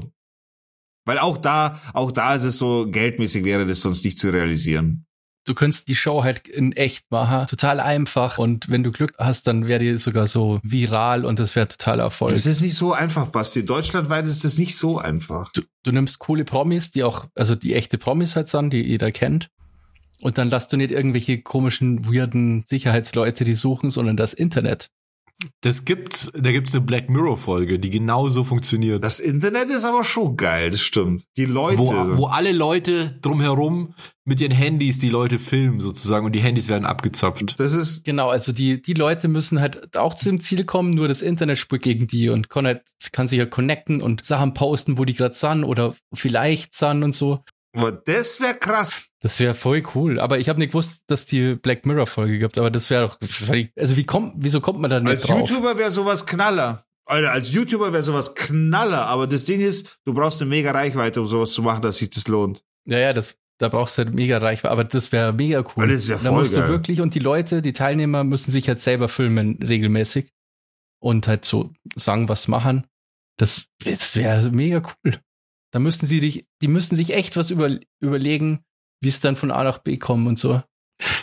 Weil auch da, auch da ist es so, geldmäßig wäre das sonst nicht zu realisieren. Du könntest die Show halt in echt machen. Total einfach. Und wenn du Glück hast, dann wäre die sogar so viral und das wäre total Erfolg. Das ist nicht so einfach, Basti. Deutschlandweit ist das nicht so einfach. Du, du nimmst coole Promis, die auch, also die echte Promis halt sind, die jeder kennt. Und dann lass du nicht irgendwelche komischen, weirden Sicherheitsleute die suchen, sondern das Internet. Das gibt's, da gibt's eine Black Mirror Folge, die genauso funktioniert. Das Internet ist aber schon geil, das stimmt. Die Leute. wo, wo alle Leute drumherum mit ihren Handys die Leute filmen sozusagen und die Handys werden abgezapft. das ist, Genau, also die, die Leute müssen halt auch zu dem Ziel kommen, nur das Internet spricht gegen die und kann, halt, kann sich ja connecten und Sachen posten, wo die gerade sind oder vielleicht sind und so. aber das wäre krass. Das wäre voll cool. Aber ich habe nicht gewusst, dass die Black Mirror Folge gibt. Aber das wäre doch, also wie kommt, wieso kommt man da nicht Als drauf? YouTuber wäre sowas Knaller. Alter, als YouTuber wäre sowas Knaller. Aber das Ding ist, du brauchst eine mega Reichweite, um sowas zu machen, dass sich das lohnt. Ja, ja, das, da brauchst du halt mega Reichweite. Aber das wäre mega cool. Ja, das ist ja da voll musst geil. du wirklich und die Leute, die Teilnehmer müssen sich halt selber filmen regelmäßig und halt so sagen, was machen. Das, das wäre mega cool. Da müssten sie dich, die müssten sich echt was über, überlegen, wie es dann von A nach B kommen und so.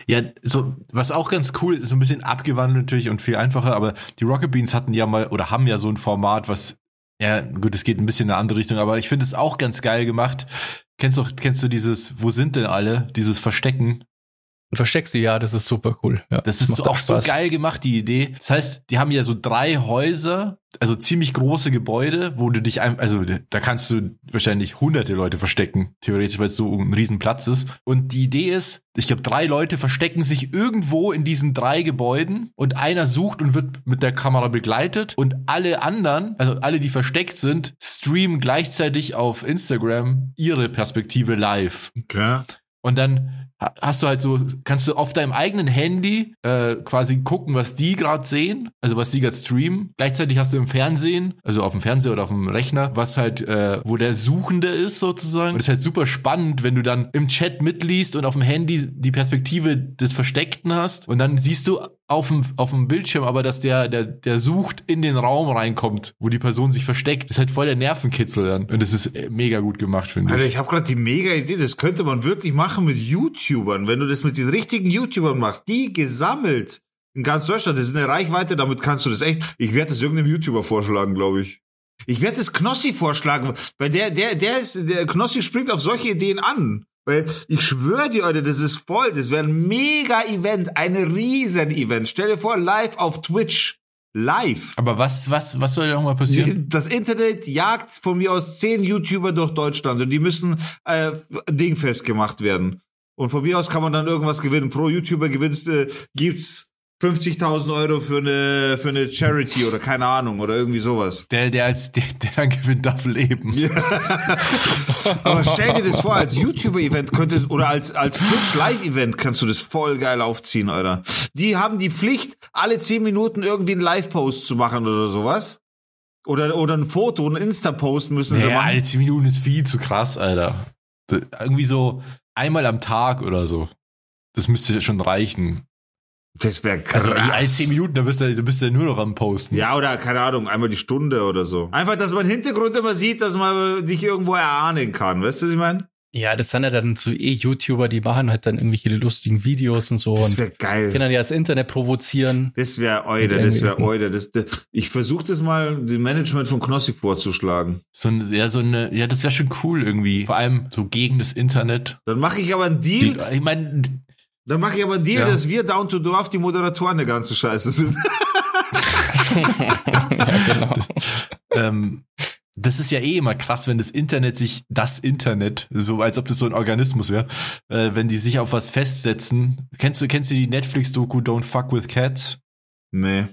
Ja, so, was auch ganz cool ist, so ein bisschen abgewandelt natürlich und viel einfacher, aber die Rocket Beans hatten ja mal oder haben ja so ein Format, was, ja, gut, es geht ein bisschen in eine andere Richtung, aber ich finde es auch ganz geil gemacht. Kennst du, kennst du dieses, wo sind denn alle? Dieses Verstecken? Und versteckst du, ja, das ist super cool. Ja, Das ist macht so auch so Spaß. geil gemacht, die Idee. Das heißt, die haben ja so drei Häuser, also ziemlich große Gebäude, wo du dich, ein, also da kannst du wahrscheinlich hunderte Leute verstecken, theoretisch, weil es so ein Riesenplatz ist. Und die Idee ist, ich glaube, drei Leute verstecken sich irgendwo in diesen drei Gebäuden und einer sucht und wird mit der Kamera begleitet und alle anderen, also alle, die versteckt sind, streamen gleichzeitig auf Instagram ihre Perspektive live. Okay. Und dann hast du halt so, kannst du auf deinem eigenen Handy äh, quasi gucken, was die gerade sehen, also was die gerade streamen. Gleichzeitig hast du im Fernsehen, also auf dem Fernseher oder auf dem Rechner, was halt, äh, wo der Suchende ist sozusagen. Und das ist halt super spannend, wenn du dann im Chat mitliest und auf dem Handy die Perspektive des Versteckten hast. Und dann siehst du auf dem, auf dem Bildschirm aber, dass der, der, der sucht, in den Raum reinkommt, wo die Person sich versteckt. Das ist halt voll der Nervenkitzel dann. Und das ist äh, mega gut gemacht, finde Alter, ich. ich habe gerade die mega Idee, das könnte man wirklich machen mit YouTubern. Wenn du das mit den richtigen YouTubern machst, die gesammelt in ganz Deutschland, das ist eine Reichweite, damit kannst du das echt. Ich werde das irgendeinem YouTuber vorschlagen, glaube ich. Ich werde das Knossi vorschlagen, weil der, der, der ist, der Knossi springt auf solche Ideen an. Weil ich schwöre dir, Leute, das ist voll. Das wäre ein Mega-Event, ein Riesen-Event. Stell dir vor, live auf Twitch. Live. Aber was, was, was soll da nochmal passieren? Das Internet jagt von mir aus zehn YouTuber durch Deutschland und die müssen äh, dingfest gemacht werden. Und von mir aus kann man dann irgendwas gewinnen. Pro YouTuber gewinnst, äh, gibt's 50.000 Euro für eine, für eine Charity oder keine Ahnung oder irgendwie sowas. Der, der als, der, der dann gewinnt, darf leben. Aber stell dir das vor, als YouTuber-Event könnte, oder als, als Twitch-Live-Event kannst du das voll geil aufziehen, Alter. Die haben die Pflicht, alle 10 Minuten irgendwie einen Live-Post zu machen oder sowas. Oder, oder ein Foto, ein Insta-Post müssen sie Ja, machen. alle 10 Minuten ist viel zu krass, Alter. Irgendwie so einmal am Tag oder so. Das müsste ja schon reichen. Das wäre krass. Also alle 10 Minuten, da bist du, da bist du ja nur noch am Posten. Ja, oder keine Ahnung, einmal die Stunde oder so. Einfach, dass man Hintergrund immer sieht, dass man dich irgendwo erahnen kann. Weißt du, was ich meine? Ja, das sind ja dann so eh YouTuber, die machen halt dann irgendwelche lustigen Videos und so Das wäre geil. können ja das Internet provozieren. Das wäre Eude, Mit das wäre irgendwie- Eude. Das, das, ich versuche das mal dem Management von Knossi vorzuschlagen. So ein, ja, so eine, ja, das wäre schon cool irgendwie. Vor allem so gegen das Internet. Dann mache ich aber einen Die, Deal, ich meine, dann mache ich aber einen Deal, Ja. dass wir Down to Dorf die Moderatoren der ganze Scheiße sind. ja, genau. ähm, das ist ja eh immer krass, wenn das Internet sich, das Internet, so als ob das so ein Organismus wäre, äh, wenn die sich auf was festsetzen. Kennst du, kennst du die Netflix-Doku Don't Fuck with Cats? nee.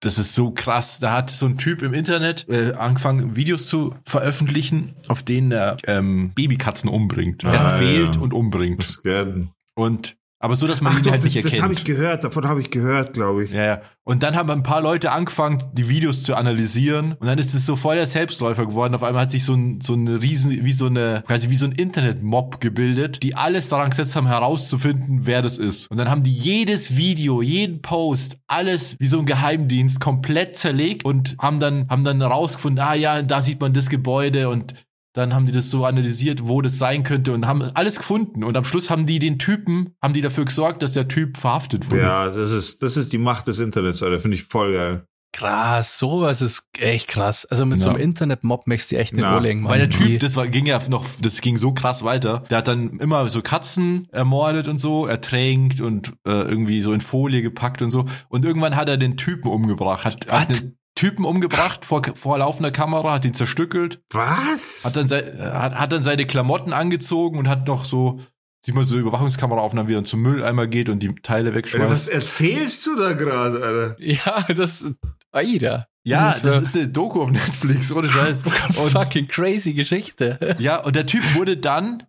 Das ist so krass. Da hat so ein Typ im Internet äh, angefangen, Videos zu veröffentlichen, auf denen er ähm, Babykatzen umbringt. Ah, er wählt ja. und umbringt. Das werden. Und aber so, dass man Ach ihn doch, halt das, nicht das habe erkennt. ich gehört. Davon habe ich gehört, glaube ich. Ja, ja. Und dann haben ein paar Leute angefangen, die Videos zu analysieren. Und dann ist es so voll der Selbstläufer geworden. Auf einmal hat sich so ein, so eine riesen, wie so eine, quasi wie so ein Internet-Mob gebildet, die alles daran gesetzt haben, herauszufinden, wer das ist. Und dann haben die jedes Video, jeden Post, alles wie so ein Geheimdienst komplett zerlegt und haben dann, haben dann rausgefunden, ah ja, da sieht man das Gebäude und dann haben die das so analysiert, wo das sein könnte und haben alles gefunden. Und am Schluss haben die den Typen, haben die dafür gesorgt, dass der Typ verhaftet wurde. Ja, das ist, das ist die Macht des Internets, Alter. Finde ich voll geil. Krass, sowas ist echt krass. Also mit so Ja. einem Internet-Mob möchtest du echt nicht Ja. Weil der Typ, das war, ging ja noch, das ging so krass weiter. Der hat dann immer so Katzen ermordet und so, ertränkt und äh, irgendwie so in Folie gepackt und so. Und irgendwann hat er den Typen umgebracht, hat, hat Was? Typen umgebracht vor, vor laufender Kamera, hat ihn zerstückelt, Was? hat dann, sei, äh, hat, hat dann seine Klamotten angezogen und hat noch so, sieht man so Überwachungskameraaufnahmen, wie er zum Mülleimer geht und die Teile wegschmeißt. was erzählst du da gerade, Alter? ja, das, Aida. ja, das ist das ist eine Doku auf Netflix, ohne Scheiß. Und, Fucking crazy Geschichte. Ja, und der Typ wurde dann,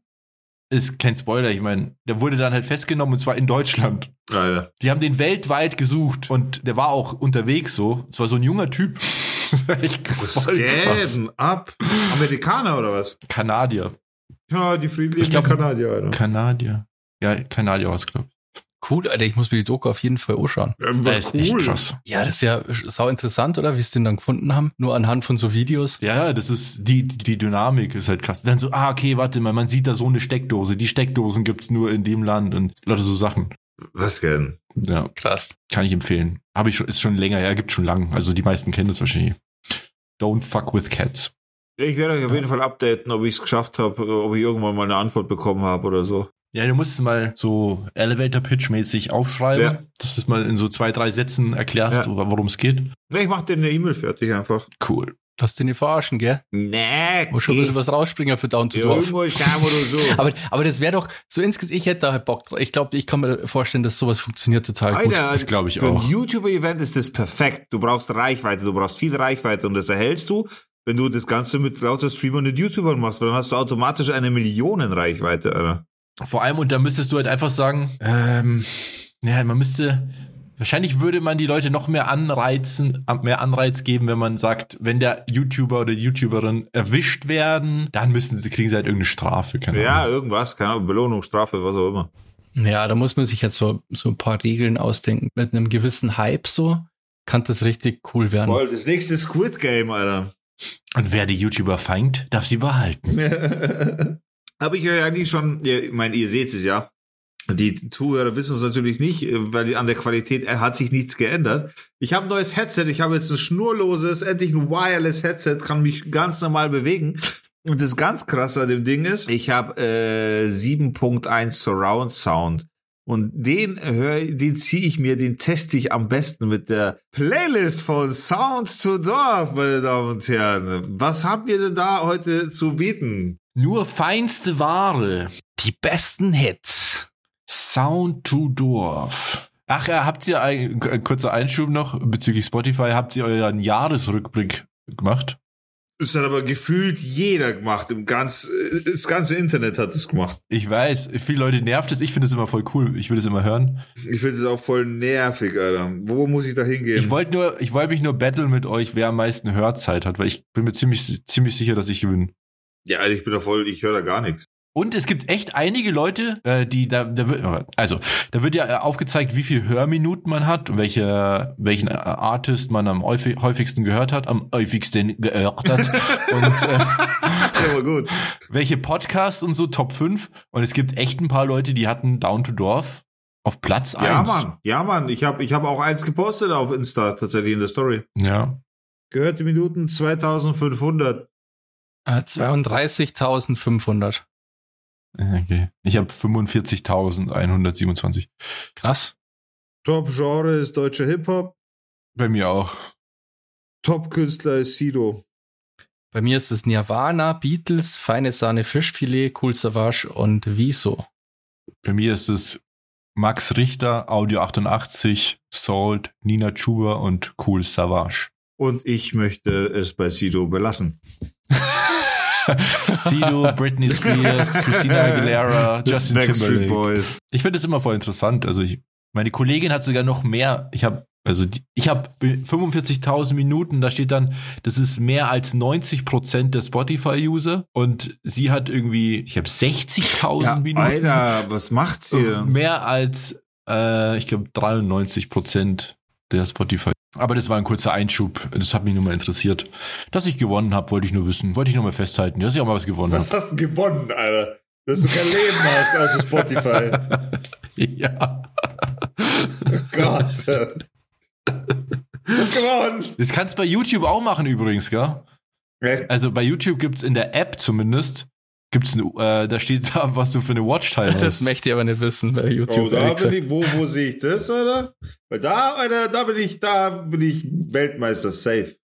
ist kein Spoiler, ich meine, der wurde dann halt festgenommen und zwar in Deutschland. Alter. Die haben den weltweit gesucht und der war auch unterwegs so. Es war so ein junger Typ. Denn ab? Amerikaner oder was? Kanadier. Ja, die Ich friedlichen glaub- Kanadier, Alter. Kanadier. Ja, Kanadier war es, glaube Cool, Alter, ich muss mir die Doku auf jeden Fall anschauen. Ja, Das ist echt krass. Ja, das ist ja sau interessant, oder? Wie sie den dann gefunden haben. Nur anhand von so Videos. Ja, das ist, die, die Dynamik ist halt krass. Dann so, ah, okay, warte mal, man sieht da so eine Steckdose. Die Steckdosen gibt's nur in dem Land und lauter so Sachen. Was denn? Ja, Krass. kann ich empfehlen. Habe ich schon, ist schon länger, ja, gibt schon lang. Also die meisten kennen das wahrscheinlich. Don't fuck with cats. Ich werde euch auf jeden Fall updaten, ob ich es geschafft habe, ob ich irgendwann mal eine Antwort bekommen habe oder so. Ja, du musst mal so Elevator-Pitch-mäßig aufschreiben, Ja. dass du es mal in so zwei, drei Sätzen erklärst, Ja. worum es geht. Ich mach dir eine E-Mail fertig einfach. Cool. Lass den nicht verarschen, gell? Nee, Muss schon ein bisschen was rausspringen für Down to ja, Dorf. irgendwo schauen oder so. Aber, aber das wäre doch so insgesamt, ich hätte da halt Bock drauf. Ich glaube, ich kann mir vorstellen, dass sowas funktioniert total gut. Alter, das glaub ich für auch. ein YouTuber-Event ist das perfekt. Du brauchst Reichweite, du brauchst viel Reichweite und das erhältst du, wenn du das Ganze mit lauter Streamern und YouTubern machst, weil dann hast du automatisch eine Millionenreichweite, Alter. Vor allem, und da müsstest du halt einfach sagen, ähm, ja, man müsste, wahrscheinlich würde man die Leute noch mehr anreizen, mehr Anreiz geben, wenn man sagt, wenn der YouTuber oder die YouTuberin erwischt werden, dann müssen sie, kriegen sie halt irgendeine Strafe, keine Ja, Ahnung. irgendwas, keine Ahnung, Belohnung, Strafe, was auch immer. Ja, da muss man sich jetzt so, so ein paar Regeln ausdenken. Mit einem gewissen Hype so kann das richtig cool werden. Voll, das nächste Squid Game, Alter. Und wer die YouTuber feingt, darf sie behalten. Habe ich euch eigentlich schon, ich meine, ihr seht es ja. Die Zuhörer wissen es natürlich nicht, äh, weil an der Qualität äh, hat sich nichts geändert. Ich habe ein neues Headset, ich habe jetzt ein schnurloses, endlich ein wireless Headset, kann mich ganz normal bewegen. Und das ganz krasse an dem Ding ist, ich habe äh, 7.1 Surround Sound. Und den hör, den ziehe ich mir, den teste ich am besten mit der Playlist von Sound to Dorf, meine Damen und Herren. Was habt ihr denn da heute zu bieten? Nur feinste Ware. Die besten Hits. Sound to Dorf. Ach ja, habt ihr ein äh, kurzer Einschub noch bezüglich Spotify? Habt ihr euren Jahresrückblick gemacht? Das hat aber gefühlt jeder gemacht. Im ganz, das ganze Internet hat es gemacht. Ich weiß, viele Leute nervt es. Ich finde es immer voll cool. Ich will es immer hören. Ich finde es auch voll nervig, Alter. Wo muss ich da hingehen? Ich wollte nur, ich wollte mich nur battlen mit euch, wer am meisten Hörzeit hat, weil ich bin mir ziemlich, ziemlich sicher, dass ich gewinne. Ja, Alter, ich bin da voll, ich höre da gar nichts. Und es gibt echt einige Leute, äh, die da, da wird, also da wird ja äh, aufgezeigt, wie viel Hörminuten man hat und welche, welchen äh, Artist man am häufig, häufigsten gehört hat, am häufigsten gehört hat und äh, Aber gut. welche Podcasts und so Top 5. Und es gibt echt ein paar Leute, die hatten Down to Dorf auf Platz Ja, 1. Mann. Ja, Mann. Ich habe ich hab auch eins gepostet auf Insta, tatsächlich in der Story. Ja. Gehörte Minuten 2500. Äh, 32.500. Okay. Ich habe 45.127. Krass. Top-Genre ist deutscher Hip-Hop. Bei mir auch. Top-Künstler ist Sido. Bei mir ist es Nirvana, Beatles, Feine Sahne, Fischfilet, Cool Savage und Wieso. Bei mir ist es Max Richter, Audio 88, Salt, Nina Chuba und Cool Savage. Und ich möchte es bei Sido belassen. Sido, Britney Spears, Christina Aguilera, Justin Timberlake. Boys. Ich finde das immer voll interessant. Also ich, meine Kollegin hat sogar noch mehr. Ich habe also die, ich habe 45.000 Minuten. Da steht dann, das ist mehr als 90 Prozent der Spotify-User und sie hat irgendwie, ich habe 60.000 Ja, Minuten. Alter, was macht's hier? Mehr als, äh, ich glaube, 93 Prozent der Spotify. Aber das war ein kurzer Einschub. Das hat mich nur mal interessiert. Dass ich gewonnen habe, wollte ich nur wissen. Wollte ich nur mal festhalten, dass ich auch mal was gewonnen Was hast du gewonnen, Alter? Dass du kein Leben hast, außer Spotify. habe. ja. Gott. gewonnen. Das kannst du bei YouTube auch machen übrigens, gell? Also bei YouTube gibt's in der App zumindest, gibt's ein, äh, da steht da, was du für eine Watchtime Das hast. möchte ich aber nicht wissen bei YouTube. Oh, da bin ich, wo, wo sehe ich das, oder? Weil da, Alter, da bin ich, da bin ich Weltmeister safe.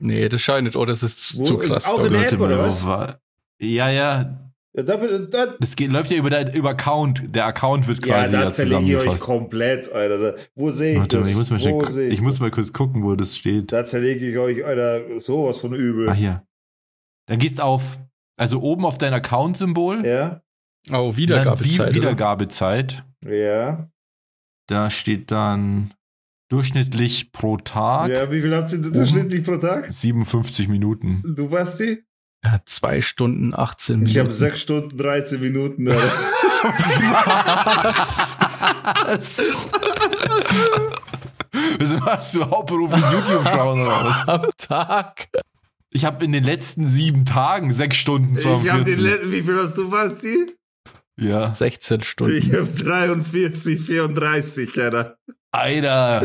Nee, das scheint nicht. Oh, das ist Wo zu ist krass. auch in ich. der App, oder was? war- Ja, ja. Ja, da bin, da, Das geht, läuft ja über, der, über Account. Der Account wird ja, quasi da ja, zerlege ich euch komplett, Alter. Da, wo sehe ich Warte das? mal, ich muss mal, wo schnell, sehe ich muss mal kurz gucken, wo das steht. Da zerlege ich euch, Alter, sowas von übel. Ah, hier. Dann gehst auf, also oben auf dein Account-Symbol. Ja? Oh, dann Wiedergabezeit. Wie- oder? Wiedergabezeit. Ja. Da steht dann durchschnittlich pro Tag Ja, wie viel habt ihr durchschnittlich pro Tag? 57 Minuten. Du, Basti? Ja, zwei Stunden, 18 Minuten. Ich habe 6 Stunden 13 Minuten, Alter. Was? Was machst du hauptberuflich YouTube schauen oder was? am Tag. Ich habe in den letzten sieben Tagen sechs Stunden Ich habe den 42. letzten, wie viel hast du, Basti? Ja. 16 Stunden. Ich habe 43, 34, Alter. Alter,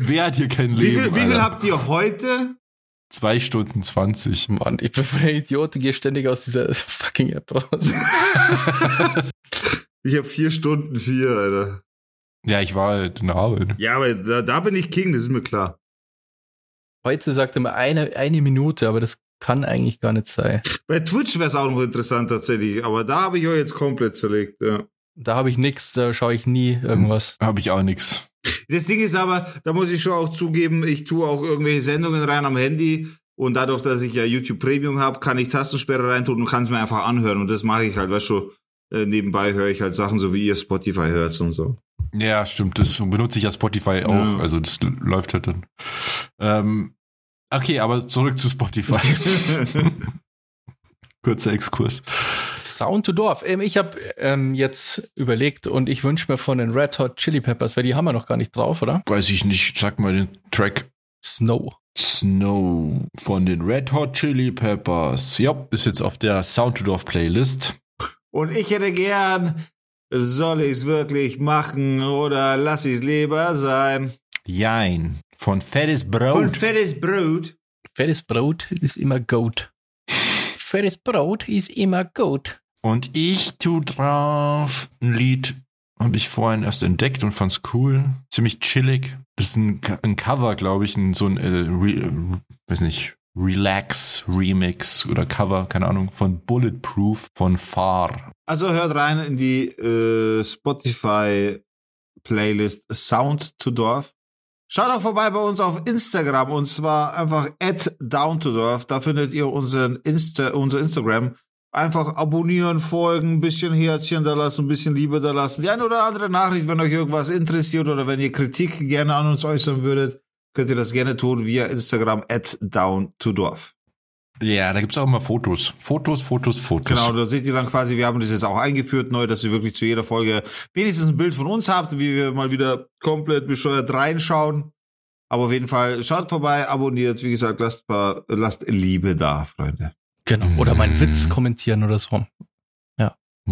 wer hat hier kein Wie Leben? viel, wie viel habt ihr heute? Zwei Stunden 20. Mann, ich bin für ein Idiot, gehe ständig aus dieser fucking App raus. Ich habe 4 Stunden 4, Alter. Ja, ich war halt in der Arbeit. Ja, aber da, da bin ich King, das ist mir klar. Heute sagt er mal eine, eine Minute, aber das kann eigentlich gar nicht sein. Bei Twitch wäre es auch noch interessant tatsächlich, aber da habe ich euch jetzt komplett zerlegt, ja. Da habe ich nichts, da schaue ich nie irgendwas. Habe ich auch nix. Das Ding ist aber, da muss ich schon auch zugeben, ich tue auch irgendwelche Sendungen rein am Handy und dadurch, dass ich ja YouTube Premium habe, kann ich Tastensperre reintun und kann es mir einfach anhören und das mache ich halt, weißt du, äh, nebenbei höre ich halt Sachen, so wie ihr Spotify hört und so. Ja, stimmt. Das benutze ich ja Spotify auch. Ja. Also das läuft halt dann. Ähm, okay, aber zurück zu Spotify. Kurzer Exkurs. Sound to Dorf. Ähm, ich habe ähm, jetzt überlegt und ich wünsche mir von den Red Hot Chili Peppers, weil die haben wir noch gar nicht drauf, oder? Weiß ich nicht. Sag mal den Track Snow. Snow von den Red Hot Chili Peppers. Ja, ist jetzt auf der Sound to Dorf Playlist. Und ich hätte gern, soll ich's wirklich machen oder lass ich's lieber sein? Jein. Von Fettes Brot. fettes Brot. Fettes Brot ist immer Goat. Fettes Brot ist immer Goat. Und ich tu drauf ein Lied, habe ich vorhin erst entdeckt und fand's cool. Ziemlich chillig. Das ist ein, ein Cover, glaube ich, ein, so ein, äh, Re, äh, weiß nicht, Relax Remix oder Cover, keine Ahnung, von Bulletproof von Far. Also hört rein in die äh, Spotify Playlist Sound to Dorf. Schaut auch vorbei bei uns auf Instagram und zwar einfach at downtodorf. Da findet ihr unseren Insta, unser Instagram. Einfach abonnieren, folgen, ein bisschen Herzchen da lassen, ein bisschen Liebe da lassen. Die eine oder andere Nachricht, wenn euch irgendwas interessiert oder wenn ihr Kritik gerne an uns äußern würdet, könnt ihr das gerne tun via Instagram at downtodorf. Ja, da gibt's auch immer Fotos. Fotos, Fotos, Fotos. Genau, da seht ihr dann quasi, wir haben das jetzt auch eingeführt neu, dass ihr wirklich zu jeder Folge wenigstens ein Bild von uns habt, wie wir mal wieder komplett bescheuert reinschauen. Aber auf jeden Fall schaut vorbei, abonniert, wie gesagt, lasst, paar, lasst Liebe da, Freunde. Genau. Oder meinen Mhm. Witz kommentieren oder so.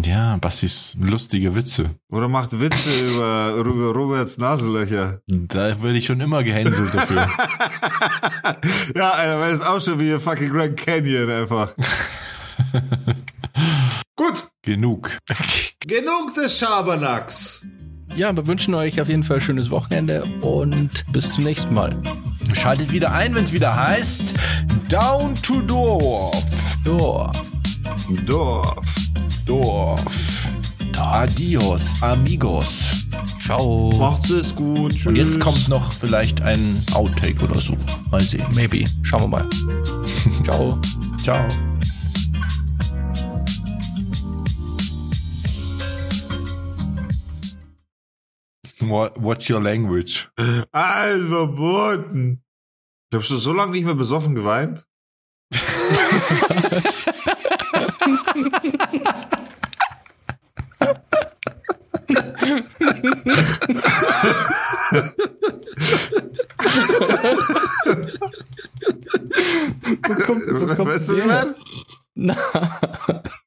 Ja, Bastis lustige Witze. Oder macht Witze über, über Roberts Nasenlöcher. Da werde ich schon immer gehänselt dafür. ja, Alter, weil es auch schon wie fucking Grand Canyon einfach. Gut, Genug. genug des Schabernacks. Ja, wir wünschen euch auf jeden Fall ein schönes Wochenende und bis zum nächsten Mal. Schaltet wieder ein, wenn es wieder heißt Down to Dorf. Ja. Dorf. Dorf. Adios, amigos. Ciao. Macht's es gut. Tschüss. Und jetzt kommt noch vielleicht ein Outtake oder so. Mal sehen. Maybe. Schauen wir mal. Ciao. Ciao. What, what's your language? Alles verboten. Ich hab schon so lange nicht mehr besoffen geweint. Wo kommt, wo kommt weißt du, was ich meine? Na.